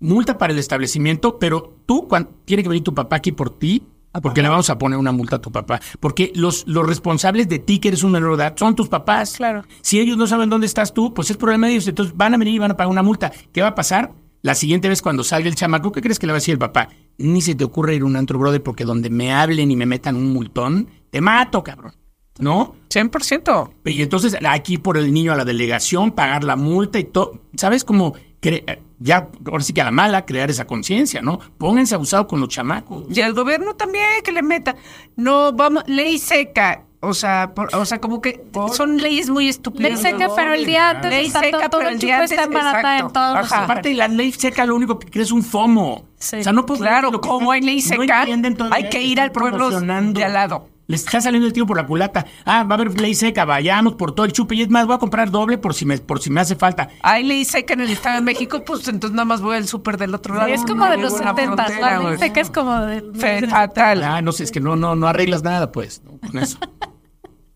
multa para el establecimiento, pero tú cuan- tiene que venir tu papá aquí por ti, porque le vamos a poner una multa a tu papá. Porque los, los responsables de ti que eres un menor de edad son tus papás. Claro. Si ellos no saben dónde estás tú, pues es problema de ellos. Entonces van a venir y van a pagar una multa. ¿Qué va a pasar? La siguiente vez cuando salga el chamaco, ¿qué crees que le va a decir el papá? Ni se te ocurre ir a un antro, brother, porque donde me hablen y me metan un multón, te mato, cabrón. ¿No? 100%. Y entonces aquí por el niño a la delegación, pagar la multa y todo. ¿Sabes cómo? Cre- Ya, ahora sí que a la mala, crear esa conciencia, ¿no? Pónganse abusados con los chamacos. Y el gobierno también que le meta. No, vamos, ley seca. O sea, por- o sea, como que son leyes muy estúpidas. Ley seca, pero el día antes Ley está seca, todo, pero el día está barata en todos los. Aparte, la ley seca lo único que crea es un FOMO. Sí. O sea, no puedo Claro, como hay ley seca, hay que ir al pueblo de al lado. Les está saliendo el tiro por la culata. Ah, va a haber ley seca, vayamos por todo el chupe. Y es más, voy a comprar doble por si me, por si me hace falta. Hay ley seca en el Estado de México, pues entonces nada más voy al súper del otro lado. Es como de los Llego a la 70. frontera, La ley seca es como de... Fatal. Ah, no sé, es que no, no, no arreglas nada, pues, ¿no? con eso.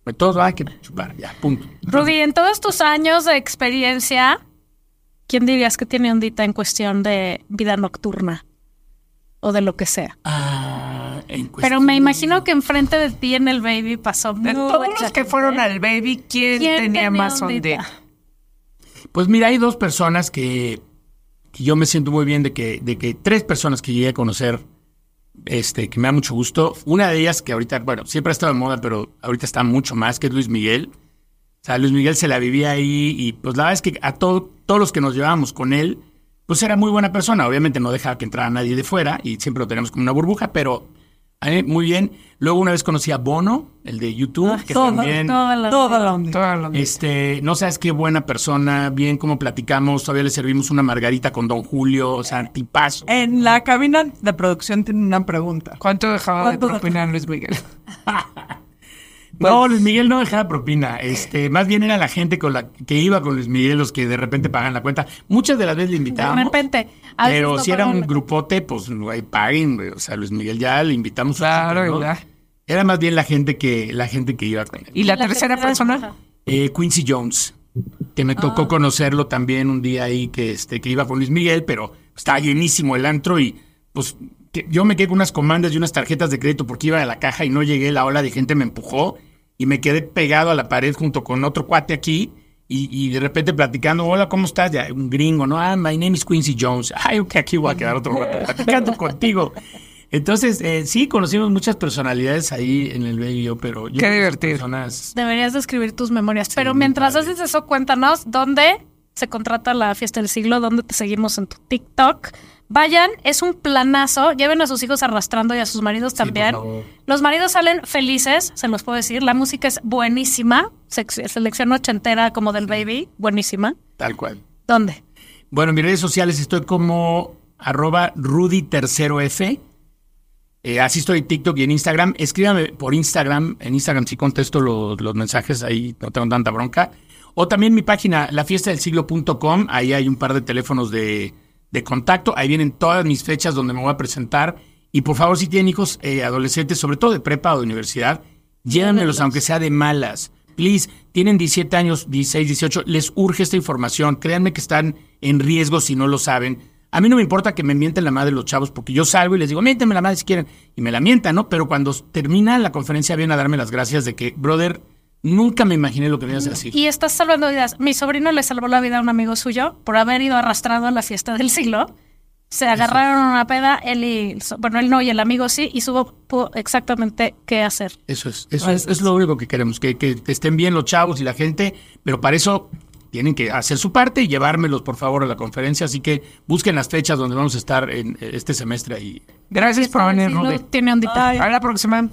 Pues todos hay que chupar, ya, punto. Rudy, en todos tus años de experiencia, ¿quién dirías que tiene ondita en cuestión de vida nocturna? O de lo que sea. Ah, en Pero me imagino que enfrente de ti en el baby pasó De todos los que fueron al baby, ¿quién, ¿Quién tenía, tenía más ondita? Pues mira, hay dos personas que, que yo me siento muy bien de que, de que tres personas que llegué a conocer, este, que me da mucho gusto. Una de ellas que ahorita, bueno, siempre ha estado de moda, pero ahorita está mucho más, que es Luis Miguel. O sea, Luis Miguel se la vivía ahí y pues la verdad es que a todo- todos los que nos llevábamos con él, pues era muy buena persona. Obviamente no dejaba que entrara nadie de fuera y siempre lo tenemos como una burbuja, pero a mí muy bien. Luego una vez conocí a Bono, el de YouTube, que Toda, también... Toda la- Toda la onda. Toda la- Este, no sabes qué buena persona, bien cómo platicamos, todavía le servimos una margarita con Don Julio, o sea, tipazo. En la cabina de producción tiene una pregunta. ¿Cuánto dejaba de ¿Cuánto propina Luis Miguel? No, Luis Miguel no dejaba propina, este, más bien era la gente con la que iba con Luis Miguel los que de repente pagan la cuenta. Muchas de las veces le De invitábamos. repente. a veces Pero no si era un grupote, pues güey, paguen, güey. O sea, Luis Miguel ya le invitamos. Claro, ¿no? Era más bien la gente que, la gente que iba con él. ¿Y la, La tercera persona? Eh, Quincy Jones, que me Ah. tocó conocerlo también un día ahí que, este, que iba con Luis Miguel, pero estaba llenísimo el antro y pues que yo me quedé con unas comandas y unas tarjetas de crédito porque iba a la caja y no llegué, la ola de gente me empujó y me quedé pegado a la pared junto con otro cuate aquí y, y de repente platicando, hola, ¿cómo estás? Ya, un gringo, ¿no? Ah, my name is Quincy Jones. Ay, ok, aquí voy a quedar otro rato platicando contigo. Entonces, eh, sí, conocimos muchas personalidades ahí en el Baby pero yo Qué divertido. Personas Deberías de escribir tus memorias. Pero mientras padre. haces eso, cuéntanos dónde se contrata la fiesta del siglo, dónde te seguimos en tu TikTok. Vayan, es un planazo. Lleven a sus hijos arrastrando y a sus maridos también. Los maridos salen felices, se los puedo decir. La música es buenísima. Sec- selección ochentera como del baby, buenísima. tal cual. ¿Dónde? Bueno, en mis redes sociales estoy como arroba Rudy tercero F. Eh, así estoy en TikTok y en Instagram. Escríbame por Instagram. En Instagram sí contesto los, los mensajes, ahí no tengo tanta bronca. O también mi página, lafiestadelsiglo.com. Ahí hay un par de teléfonos de, de contacto. Ahí vienen todas mis fechas donde me voy a presentar. Y por favor, si tienen hijos eh, adolescentes, sobre todo de prepa o de universidad, llévenmelos aunque sea de malas. Please, tienen 17 años, 16, 18, les urge esta información. Créanme que están en riesgo si no lo saben. A mí no me importa que me mienten la madre los chavos, porque yo salgo y les digo, miéntenme la madre si quieren. Y me la mientan, ¿no? Pero cuando termina la conferencia vienen a darme las gracias de que, brother, nunca me imaginé lo que a decir. Y estás salvando vidas. Mi sobrino le salvó la vida a un amigo suyo por haber ido arrastrado a la fiesta del siglo. Se agarraron a una peda, él y, bueno, él no y el amigo sí, y supo exactamente qué hacer. Eso es, eso es, es lo único que queremos, que, que estén bien los chavos y la gente, pero para eso tienen que hacer su parte y llevármelos, por favor, a la conferencia. Así que busquen las fechas donde vamos a estar en eh, este semestre ahí. Gracias por venir, Rudy. tiene ondita. A la próxima.